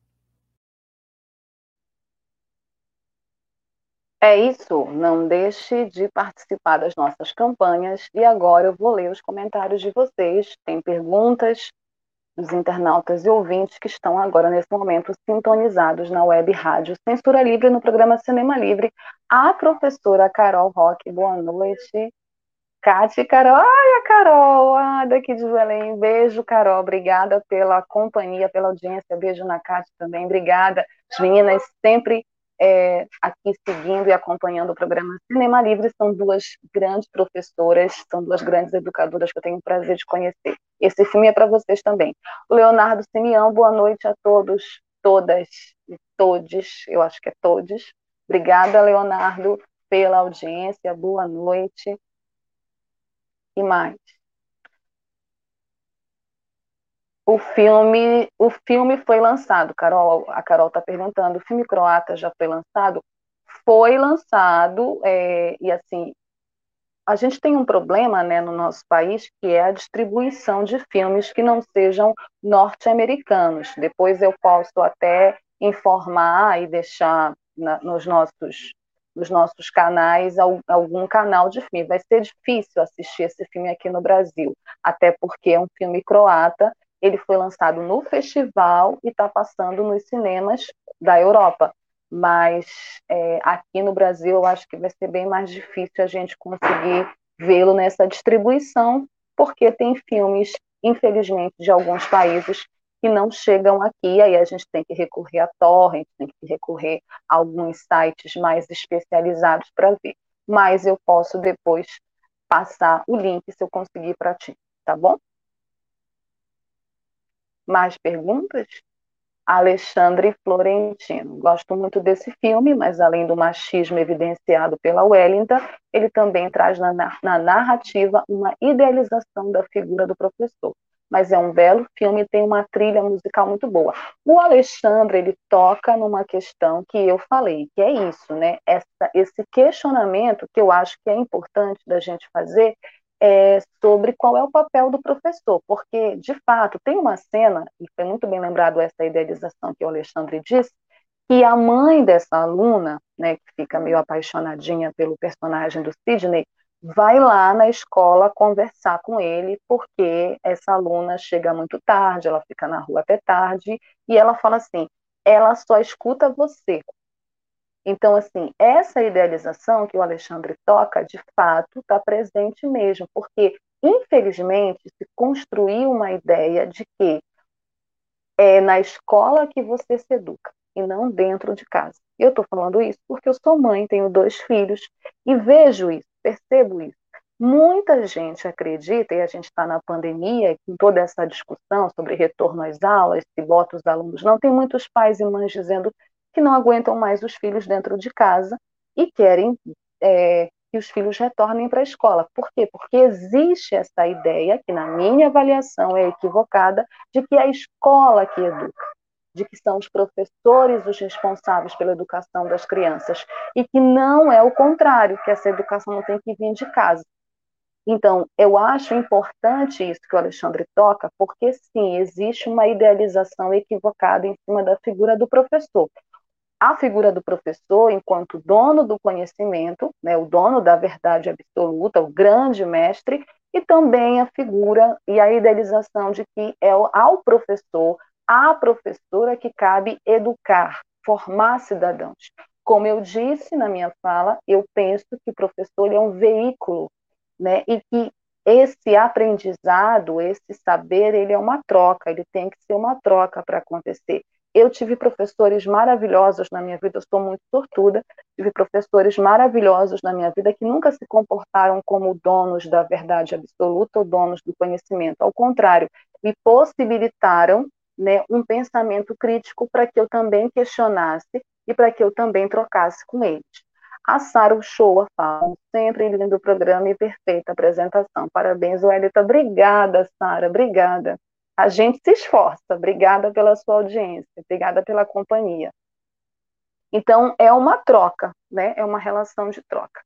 É isso, não deixe de participar das nossas campanhas e agora eu vou ler os comentários de vocês. Tem perguntas? dos internautas e ouvintes que estão agora, nesse momento, sintonizados na web rádio Censura Livre no programa Cinema Livre. A professora Carol Roque, boa noite. Cátia e Carol, ai, a Carol, ah, daqui de Belém, beijo, Carol, obrigada pela companhia, pela audiência, beijo na Cátia também, obrigada. As meninas sempre é, aqui seguindo e acompanhando o programa Cinema Livre, são duas grandes professoras, são duas grandes educadoras que eu tenho o prazer de conhecer. Esse filme é para vocês também. Leonardo Simeão, boa noite a todos, todas e todes, eu acho que é todos. Obrigada, Leonardo, pela audiência, boa noite. E mais. O filme, o filme foi lançado, Carol, a Carol está perguntando, o filme croata já foi lançado? Foi lançado, é, e assim, a gente tem um problema né, no nosso país, que é a distribuição de filmes que não sejam norte-americanos. Depois eu posso até informar e deixar na, nos, nossos, nos nossos canais algum canal de filme. Vai ser difícil assistir esse filme aqui no Brasil, até porque é um filme croata ele foi lançado no festival e está passando nos cinemas da Europa. Mas é, aqui no Brasil eu acho que vai ser bem mais difícil a gente conseguir vê-lo nessa distribuição, porque tem filmes, infelizmente, de alguns países que não chegam aqui, aí a gente tem que recorrer a torrent, tem que recorrer a alguns sites mais especializados para ver. Mas eu posso depois passar o link se eu conseguir para ti, tá bom? Mais perguntas? Alexandre Florentino. Gosto muito desse filme, mas além do machismo evidenciado pela Wellington, ele também traz na, na narrativa uma idealização da figura do professor. Mas é um belo filme e tem uma trilha musical muito boa. O Alexandre, ele toca numa questão que eu falei, que é isso, né? Essa, esse questionamento que eu acho que é importante da gente fazer é, sobre qual é o papel do professor, porque, de fato, tem uma cena, e foi muito bem lembrado essa idealização que o Alexandre disse, que a mãe dessa aluna, né, que fica meio apaixonadinha pelo personagem do Sidney, vai lá na escola conversar com ele, porque essa aluna chega muito tarde, ela fica na rua até tarde, e ela fala assim: ela só escuta você, então, assim, essa idealização que o Alexandre toca, de fato, está presente mesmo, porque, infelizmente, se construiu uma ideia de que é na escola que você se educa e não dentro de casa. Eu estou falando isso porque eu sou mãe, tenho dois filhos e vejo isso, percebo isso. Muita gente acredita, e a gente está na pandemia, com toda essa discussão sobre retorno às aulas, se bota os alunos não, tem muitos pais e mães dizendo que não aguentam mais os filhos dentro de casa e querem é, que os filhos retornem para a escola. Por quê? Porque existe essa ideia, que na minha avaliação é equivocada, de que é a escola que educa, de que são os professores os responsáveis pela educação das crianças, e que não é o contrário, que essa educação não tem que vir de casa. Então, eu acho importante isso que o Alexandre toca, porque sim, existe uma idealização equivocada em cima da figura do professor a figura do professor enquanto dono do conhecimento, né, o dono da verdade absoluta, o grande mestre, e também a figura e a idealização de que é ao professor, à professora que cabe educar, formar cidadãos. Como eu disse na minha fala, eu penso que o professor é um veículo, né, e que esse aprendizado, esse saber, ele é uma troca, ele tem que ser uma troca para acontecer. Eu tive professores maravilhosos na minha vida, eu sou muito sortuda, tive professores maravilhosos na minha vida que nunca se comportaram como donos da verdade absoluta ou donos do conhecimento. Ao contrário, me possibilitaram né, um pensamento crítico para que eu também questionasse e para que eu também trocasse com eles. A Sara Uchoa fala, sempre lindo programa e perfeita apresentação. Parabéns, Welita. Obrigada, Sara, obrigada a gente se esforça. Obrigada pela sua audiência, obrigada pela companhia. Então, é uma troca, né? É uma relação de troca.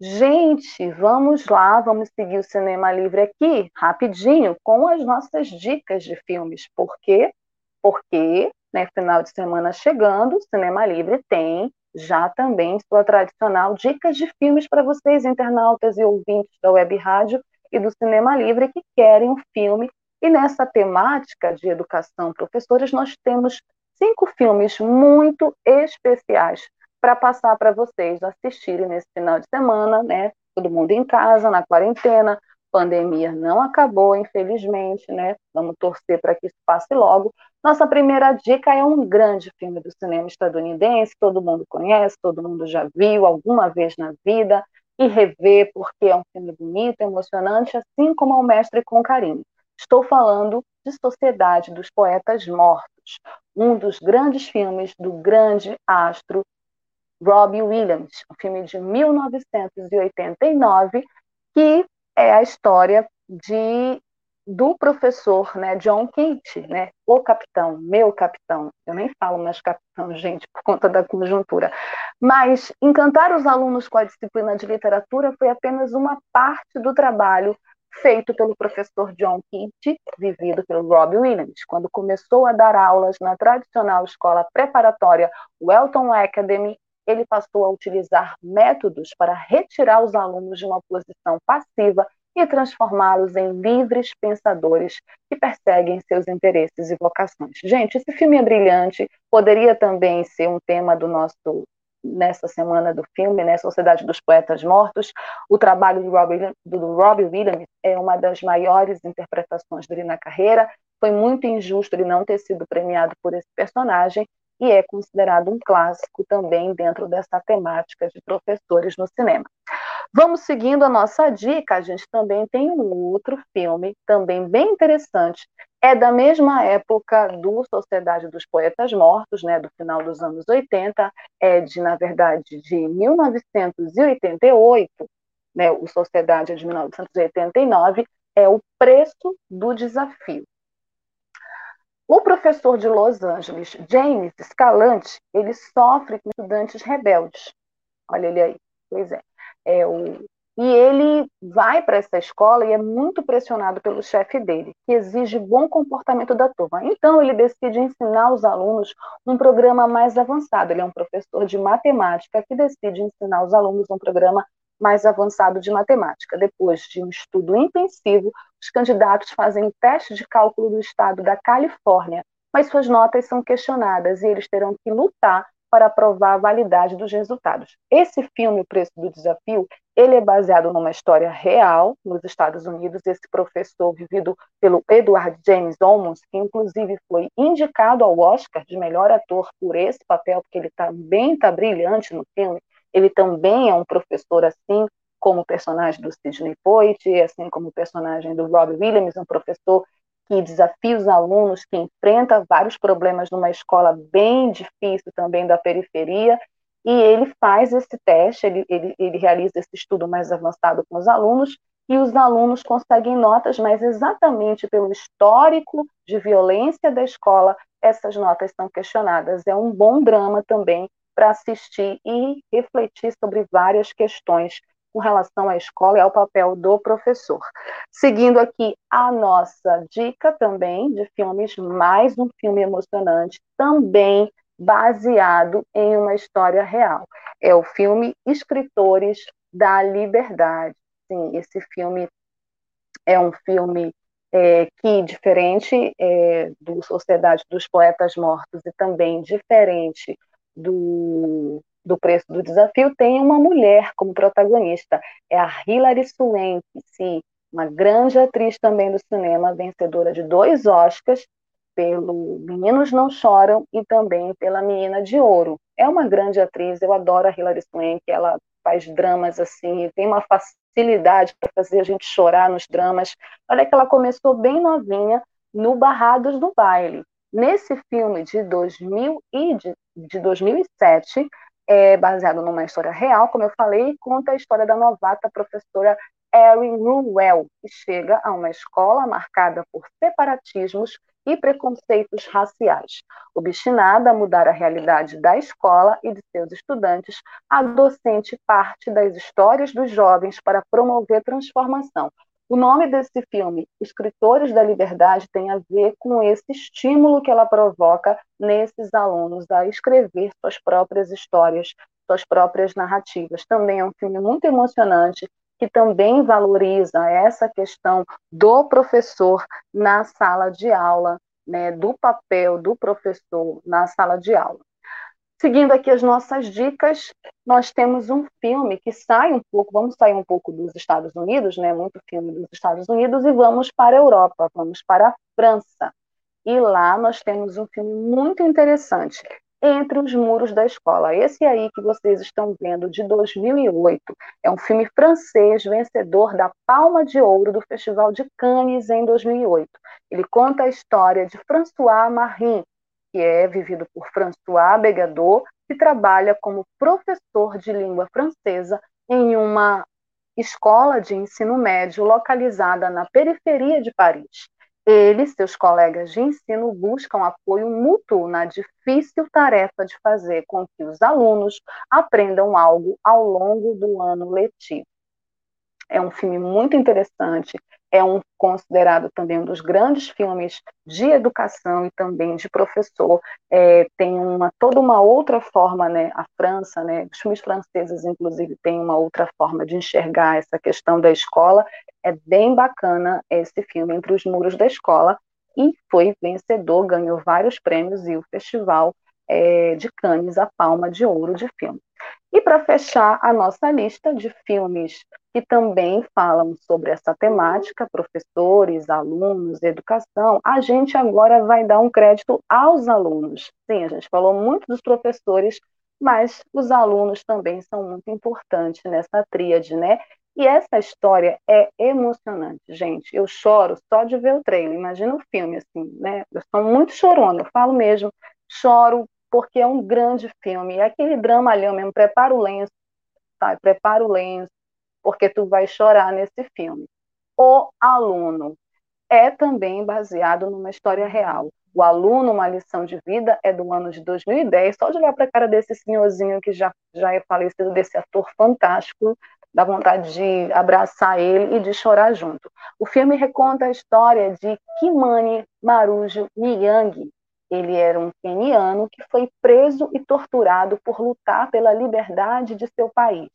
Gente, vamos lá, vamos seguir o Cinema Livre aqui, rapidinho, com as nossas dicas de filmes. Por quê? Porque, né, final de semana chegando, o Cinema Livre tem já também sua tradicional dicas de filmes para vocês, internautas e ouvintes da Web Rádio e do Cinema Livre, que querem um filme E nessa temática de educação, professores, nós temos cinco filmes muito especiais para passar para vocês assistirem nesse final de semana, né? Todo mundo em casa, na quarentena, pandemia não acabou, infelizmente, né? Vamos torcer para que isso passe logo. Nossa primeira dica é um grande filme do cinema estadunidense, todo mundo conhece, todo mundo já viu alguma vez na vida e rever porque é um filme bonito, emocionante, assim como O Mestre com Carinho. Estou falando de Sociedade dos Poetas Mortos, um dos grandes filmes do grande astro Robbie Williams, um filme de 1989, que é a história de do professor, né, John Keat, né, o capitão, meu capitão. Eu nem falo mais capitão, gente, por conta da conjuntura. Mas encantar os alunos com a disciplina de literatura foi apenas uma parte do trabalho feito pelo professor John Keat, vivido pelo Robbie Williams, quando começou a dar aulas na tradicional escola preparatória Welton Academy ele passou a utilizar métodos para retirar os alunos de uma posição passiva e transformá-los em livres pensadores que perseguem seus interesses e vocações. Gente, esse filme é brilhante, poderia também ser um tema do nosso nessa semana do filme, né, Sociedade dos Poetas Mortos. O trabalho do Robbie, do Robbie Williams é uma das maiores interpretações dele na carreira. Foi muito injusto ele não ter sido premiado por esse personagem, e é considerado um clássico também dentro dessa temática de professores no cinema. Vamos seguindo a nossa dica, a gente também tem um outro filme, também bem interessante, é da mesma época do Sociedade dos Poetas Mortos, né, do final dos anos 80, é de, na verdade, de 1988, né, o Sociedade é de 1989, é o Preço do Desafio. O professor de Los Angeles, James Scalante, ele sofre com estudantes rebeldes. Olha ele aí. Pois é. É o... E ele vai para essa escola e é muito pressionado pelo chefe dele, que exige bom comportamento da turma. Então, ele decide ensinar os alunos um programa mais avançado. Ele é um professor de matemática que decide ensinar os alunos um programa mais avançado de matemática. Depois de um estudo intensivo, os candidatos fazem o teste de cálculo do estado da Califórnia, mas suas notas são questionadas e eles terão que lutar para provar a validade dos resultados. Esse filme, O Preço do Desafio, ele é baseado numa história real nos Estados Unidos. Esse professor, vivido pelo Edward James Olmos, que inclusive foi indicado ao Oscar de melhor ator por esse papel, porque ele também está brilhante no filme, ele também é um professor assim como o personagem do Sidney Poitier, assim como o personagem do Robbie Williams, um professor que desafia os alunos, que enfrenta vários problemas numa escola bem difícil também da periferia, e ele faz esse teste, ele, ele, ele realiza esse estudo mais avançado com os alunos, e os alunos conseguem notas, mas exatamente pelo histórico de violência da escola, essas notas são questionadas. É um bom drama também para assistir e refletir sobre várias questões com relação à escola e ao papel do professor. Seguindo aqui a nossa dica também de filmes, mais um filme emocionante, também baseado em uma história real. É o filme Escritores da Liberdade. Sim, esse filme é um filme é, que, diferente é, do Sociedade dos Poetas Mortos e também diferente do, do Preço do Desafio tem uma mulher como protagonista, é a Hilary Swank, sim, uma grande atriz também do cinema, vencedora de dois Oscars pelo Meninos Não Choram e também pela Menina de Ouro. É uma grande atriz, eu adoro a Hilary Swank, ela faz dramas assim, tem uma facilidade para fazer a gente chorar nos dramas. Olha que ela começou bem novinha no Barrados do Baile. Nesse filme de, 2000 e de, de 2007, é baseado numa história real, como eu falei, conta a história da novata professora Erin Ruwell, que chega a uma escola marcada por separatismos e preconceitos raciais. Obstinada a mudar a realidade da escola e de seus estudantes, a docente parte das histórias dos jovens para promover transformação, o nome desse filme, Escritores da Liberdade, tem a ver com esse estímulo que ela provoca nesses alunos a escrever suas próprias histórias, suas próprias narrativas. Também é um filme muito emocionante que também valoriza essa questão do professor na sala de aula, né, do papel do professor na sala de aula. Seguindo aqui as nossas dicas, nós temos um filme que sai um pouco, vamos sair um pouco dos Estados Unidos, né, muito filme dos Estados Unidos, e vamos para a Europa, vamos para a França. E lá nós temos um filme muito interessante, Entre os Muros da Escola. Esse aí que vocês estão vendo, de 2008, é um filme francês vencedor da Palma de Ouro do Festival de Cannes em 2008. Ele conta a história de François Marin, que é vivido por François Begadot, que trabalha como professor de língua francesa em uma escola de ensino médio localizada na periferia de Paris. Ele e seus colegas de ensino buscam apoio mútuo na difícil tarefa de fazer com que os alunos aprendam algo ao longo do ano letivo. É um filme muito interessante, é um considerado também um dos grandes filmes de educação e também de professor. É, tem uma toda uma outra forma, né? A França, né? Os filmes franceses, inclusive, têm uma outra forma de enxergar essa questão da escola. É bem bacana esse filme Entre os Muros da Escola e foi vencedor, ganhou vários prêmios e o festival é, de Cannes a Palma de Ouro de filme. E para fechar a nossa lista de filmes que também falam sobre essa temática, professores, alunos, educação, a gente agora vai dar um crédito aos alunos. Sim, a gente falou muito dos professores, mas os alunos também são muito importantes nessa tríade, né? E essa história é emocionante, gente. Eu choro só de ver o trailer. Imagina o filme, assim, né? Eu sou muito chorona, eu falo mesmo. Choro porque é um grande filme. É aquele drama ali mesmo, prepara o lenço, tá? prepara o lenço, porque tu vai chorar nesse filme. O Aluno é também baseado numa história real. O Aluno, uma lição de vida, é do ano de 2010. Só de olhar para a cara desse senhorzinho que já, já é falecido, desse ator fantástico, dá vontade de abraçar ele e de chorar junto. O filme reconta a história de Kimani Marujo Miyang, ele era um keniano que foi preso e torturado por lutar pela liberdade de seu país.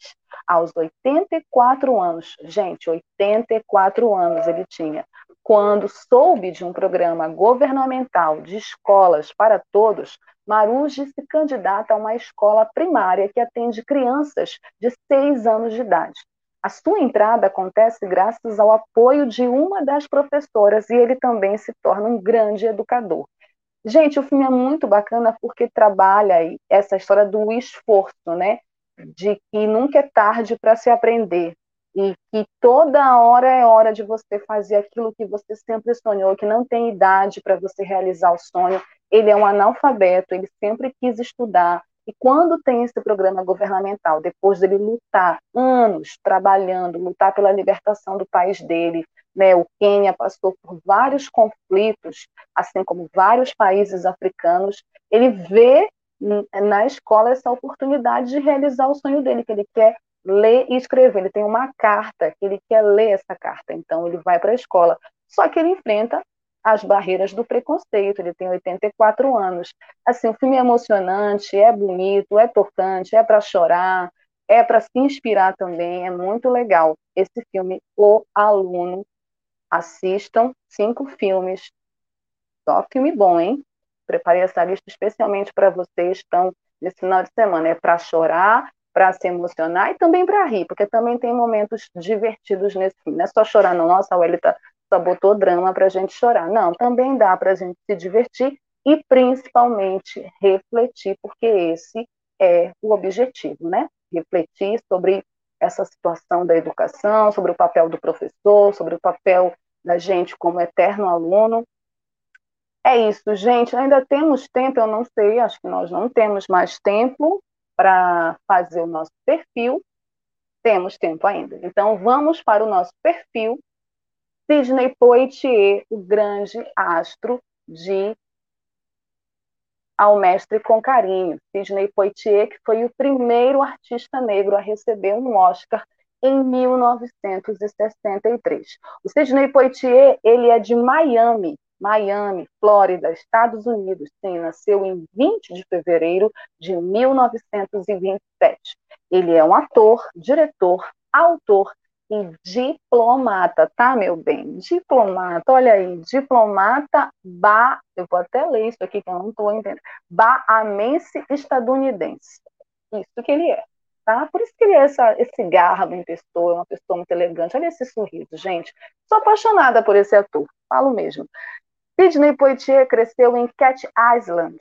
Aos 84 anos, gente, 84 anos ele tinha, quando soube de um programa governamental de escolas para todos, Maruji se candidata a uma escola primária que atende crianças de 6 anos de idade. A sua entrada acontece graças ao apoio de uma das professoras e ele também se torna um grande educador. Gente, o filme é muito bacana porque trabalha essa história do esforço, né? De que nunca é tarde para se aprender e que toda hora é hora de você fazer aquilo que você sempre sonhou, que não tem idade para você realizar o sonho. Ele é um analfabeto, ele sempre quis estudar. E quando tem esse programa governamental, depois dele lutar anos trabalhando, lutar pela libertação do país dele, né, o Quênia passou por vários conflitos, assim como vários países africanos. Ele vê na escola essa oportunidade de realizar o sonho dele, que ele quer ler e escrever. Ele tem uma carta que ele quer ler essa carta, então ele vai para a escola. Só que ele enfrenta as barreiras do preconceito. Ele tem 84 anos. Assim, o filme é emocionante, é bonito, é tocante, é para chorar, é para se inspirar também. É muito legal esse filme O Aluno assistam cinco filmes. Só filme bom, hein? Preparei essa lista especialmente para vocês estão nesse final de semana. É para chorar, para se emocionar e também para rir, porque também tem momentos divertidos nesse filme. Não é só chorar, não. Nossa, a Welita só botou drama para a gente chorar. Não, também dá para a gente se divertir e principalmente refletir, porque esse é o objetivo, né? Refletir sobre essa situação da educação, sobre o papel do professor, sobre o papel da gente como eterno aluno. É isso, gente. Ainda temos tempo, eu não sei, acho que nós não temos mais tempo para fazer o nosso perfil. Temos tempo ainda. Então, vamos para o nosso perfil. Sidney Poitier, o grande astro de ao mestre com carinho. Sidney Poitier, que foi o primeiro artista negro a receber um Oscar em 1963. O Sidney Poitier, ele é de Miami, Miami, Flórida, Estados Unidos. Sim, nasceu em 20 de fevereiro de 1927. Ele é um ator, diretor, autor e diplomata, tá, meu bem? Diplomata, olha aí, diplomata ba, eu vou até ler isso aqui que eu não estou entendendo, baamense estadunidense. Isso que ele é, tá? Por isso que ele é essa, esse garbo em pessoa, é uma pessoa muito elegante. Olha esse sorriso, gente. Sou apaixonada por esse ator, falo mesmo. Sidney Poitier cresceu em Cat Island.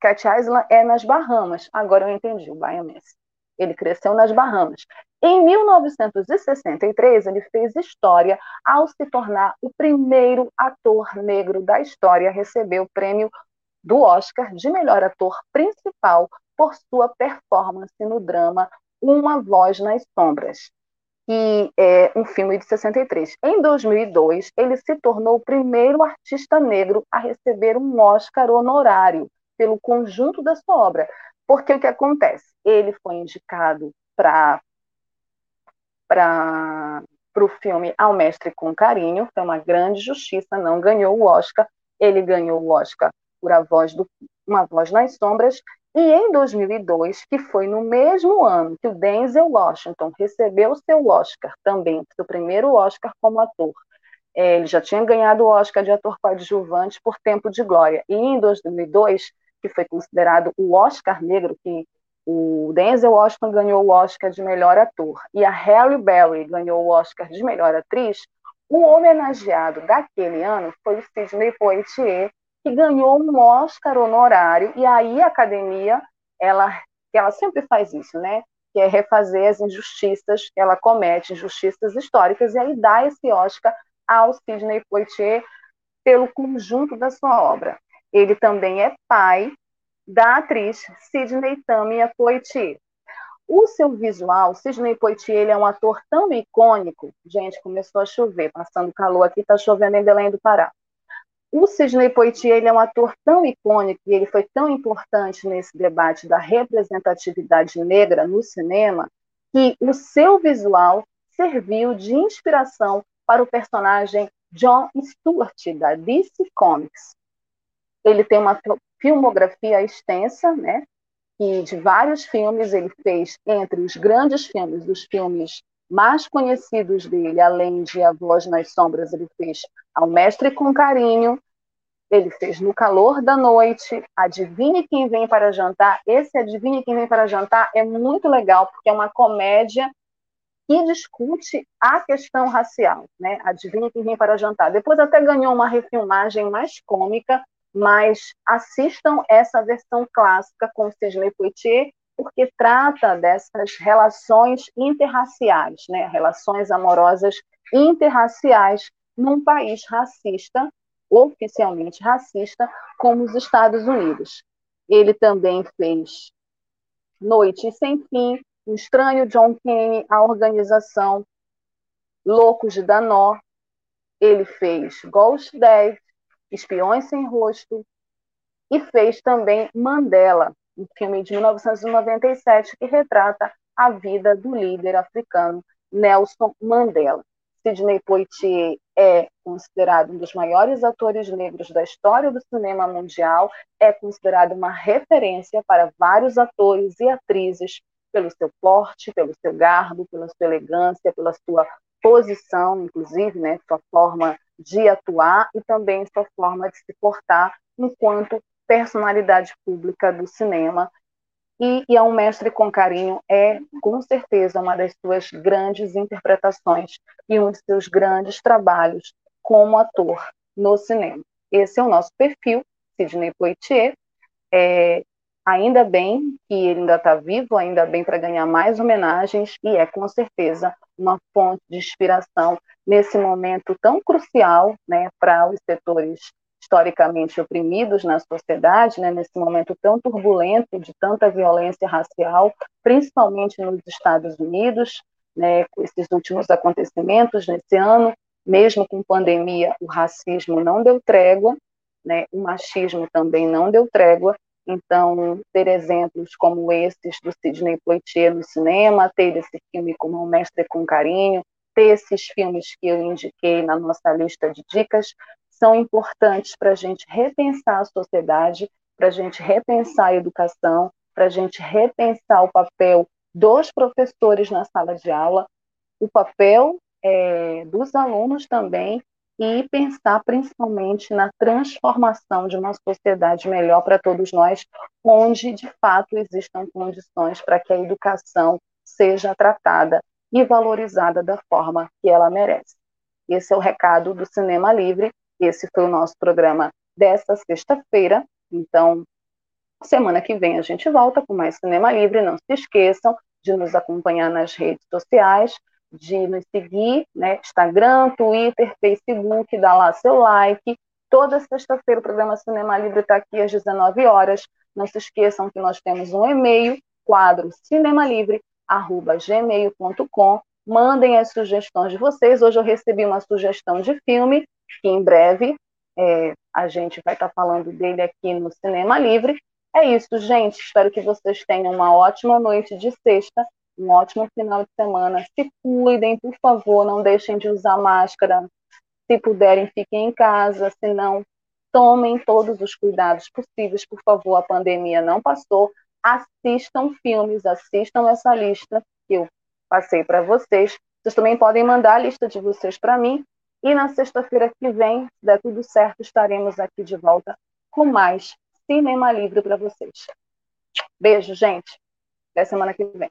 Cat Island é nas Bahamas. Agora eu entendi, o baamense. Ele cresceu nas Bahamas. Em 1963, ele fez história ao se tornar o primeiro ator negro da história a receber o prêmio do Oscar de melhor ator principal por sua performance no drama Uma Voz nas Sombras, que é um filme de 63. Em 2002, ele se tornou o primeiro artista negro a receber um Oscar honorário pelo conjunto da sua obra. Porque o que acontece? Ele foi indicado para o filme Ao Mestre com Carinho, foi uma grande justiça, não ganhou o Oscar, ele ganhou o Oscar por a voz do Uma Voz nas Sombras, e em 2002, que foi no mesmo ano que o Denzel Washington recebeu seu Oscar também, seu primeiro Oscar como ator, é, ele já tinha ganhado o Oscar de ator coadjuvante por Tempo de Glória, e em 2002, que foi considerado o Oscar negro, que o Denzel Washington ganhou o Oscar de melhor ator e a Halle Berry ganhou o Oscar de melhor atriz, o homenageado daquele ano foi o Sidney Poitier, que ganhou um Oscar honorário, e aí a academia, ela, ela sempre faz isso, né? Que é refazer as injustiças que ela comete, injustiças históricas, e aí dá esse Oscar ao Sidney Poitier pelo conjunto da sua obra. Ele também é pai da atriz Sidney Tamia Poitier. O seu visual, Sidney Poitier, ele é um ator tão icônico. Gente, começou a chover, passando calor aqui, está chovendo em Belém do Pará. O Sidney Poitier ele é um ator tão icônico e ele foi tão importante nesse debate da representatividade negra no cinema que o seu visual serviu de inspiração para o personagem John Stewart da DC Comics. Ele tem uma filmografia extensa, né? E de vários filmes ele fez entre os grandes filmes, os filmes mais conhecidos dele, além de A Voz nas Sombras, ele fez Ao Mestre com Carinho, ele fez No Calor da Noite, Adivinhe Quem Vem para Jantar. Esse Adivinhe Quem Vem para Jantar é muito legal, porque é uma comédia que discute a questão racial, né? Adivinhe Quem Vem para Jantar. Depois até ganhou uma refilmagem mais cômica, mas assistam essa versão clássica com Sidney Poitier, porque trata dessas relações interraciais, né? relações amorosas interraciais num país racista, oficialmente racista, como os Estados Unidos. Ele também fez Noite Sem Fim, O Estranho John Kane, A Organização, Loucos de Danó. Ele fez Ghost Dead, Espiões Sem Rosto, e fez também Mandela, um filme de 1997 que retrata a vida do líder africano Nelson Mandela. Sidney Poitier é considerado um dos maiores atores negros da história do cinema mundial, é considerado uma referência para vários atores e atrizes pelo seu porte, pelo seu garbo, pela sua elegância, pela sua posição, inclusive, né, sua forma de atuar e também sua forma de se portar enquanto personalidade pública do cinema. E, e um mestre com carinho é, com certeza, uma das suas grandes interpretações e um dos seus grandes trabalhos como ator no cinema. Esse é o nosso perfil, Sidney Poitier. É, ainda bem que ele ainda está vivo, ainda bem para ganhar mais homenagens, e é com certeza uma fonte de inspiração nesse momento tão crucial né, para os setores historicamente oprimidos na sociedade, né, nesse momento tão turbulento de tanta violência racial, principalmente nos Estados Unidos, né, com esses últimos acontecimentos nesse ano, mesmo com pandemia, o racismo não deu trégua, né, o machismo também não deu trégua, então, ter exemplos como esses do Sidney Poitier no cinema, ter esse filme como Um Mestre com Carinho, ter esses filmes que eu indiquei na nossa lista de dicas, são importantes para a gente repensar a sociedade, para a gente repensar a educação, para a gente repensar o papel dos professores na sala de aula, o papel é, dos alunos também e pensar principalmente na transformação de uma sociedade melhor para todos nós, onde de fato existam condições para que a educação seja tratada e valorizada da forma que ela merece. Esse é o recado do Cinema Livre. Esse foi o nosso programa desta sexta-feira. Então, semana que vem a gente volta com mais Cinema Livre. Não se esqueçam de nos acompanhar nas redes sociais de nos seguir, né? Instagram, Twitter, Facebook, dá lá seu like. Toda sexta-feira o programa Cinema Livre está aqui às 19 horas. Não se esqueçam que nós temos um e-mail, quadro cinemalivre@gmail.com. Mandem as sugestões de vocês. Hoje eu recebi uma sugestão de filme que em breve é, a gente vai estar tá falando dele aqui no Cinema Livre. É isso, gente. Espero que vocês tenham uma ótima noite de sexta um ótimo final de semana. Se cuidem, por favor, não deixem de usar máscara. Se puderem, fiquem em casa. Se não, tomem todos os cuidados possíveis, por favor. A pandemia não passou. Assistam filmes, assistam essa lista que eu passei para vocês. Vocês também podem mandar a lista de vocês para mim. E na sexta-feira que vem, se der tudo certo, estaremos aqui de volta com mais Cinema Livre para vocês. Beijo, gente. Até semana que vem.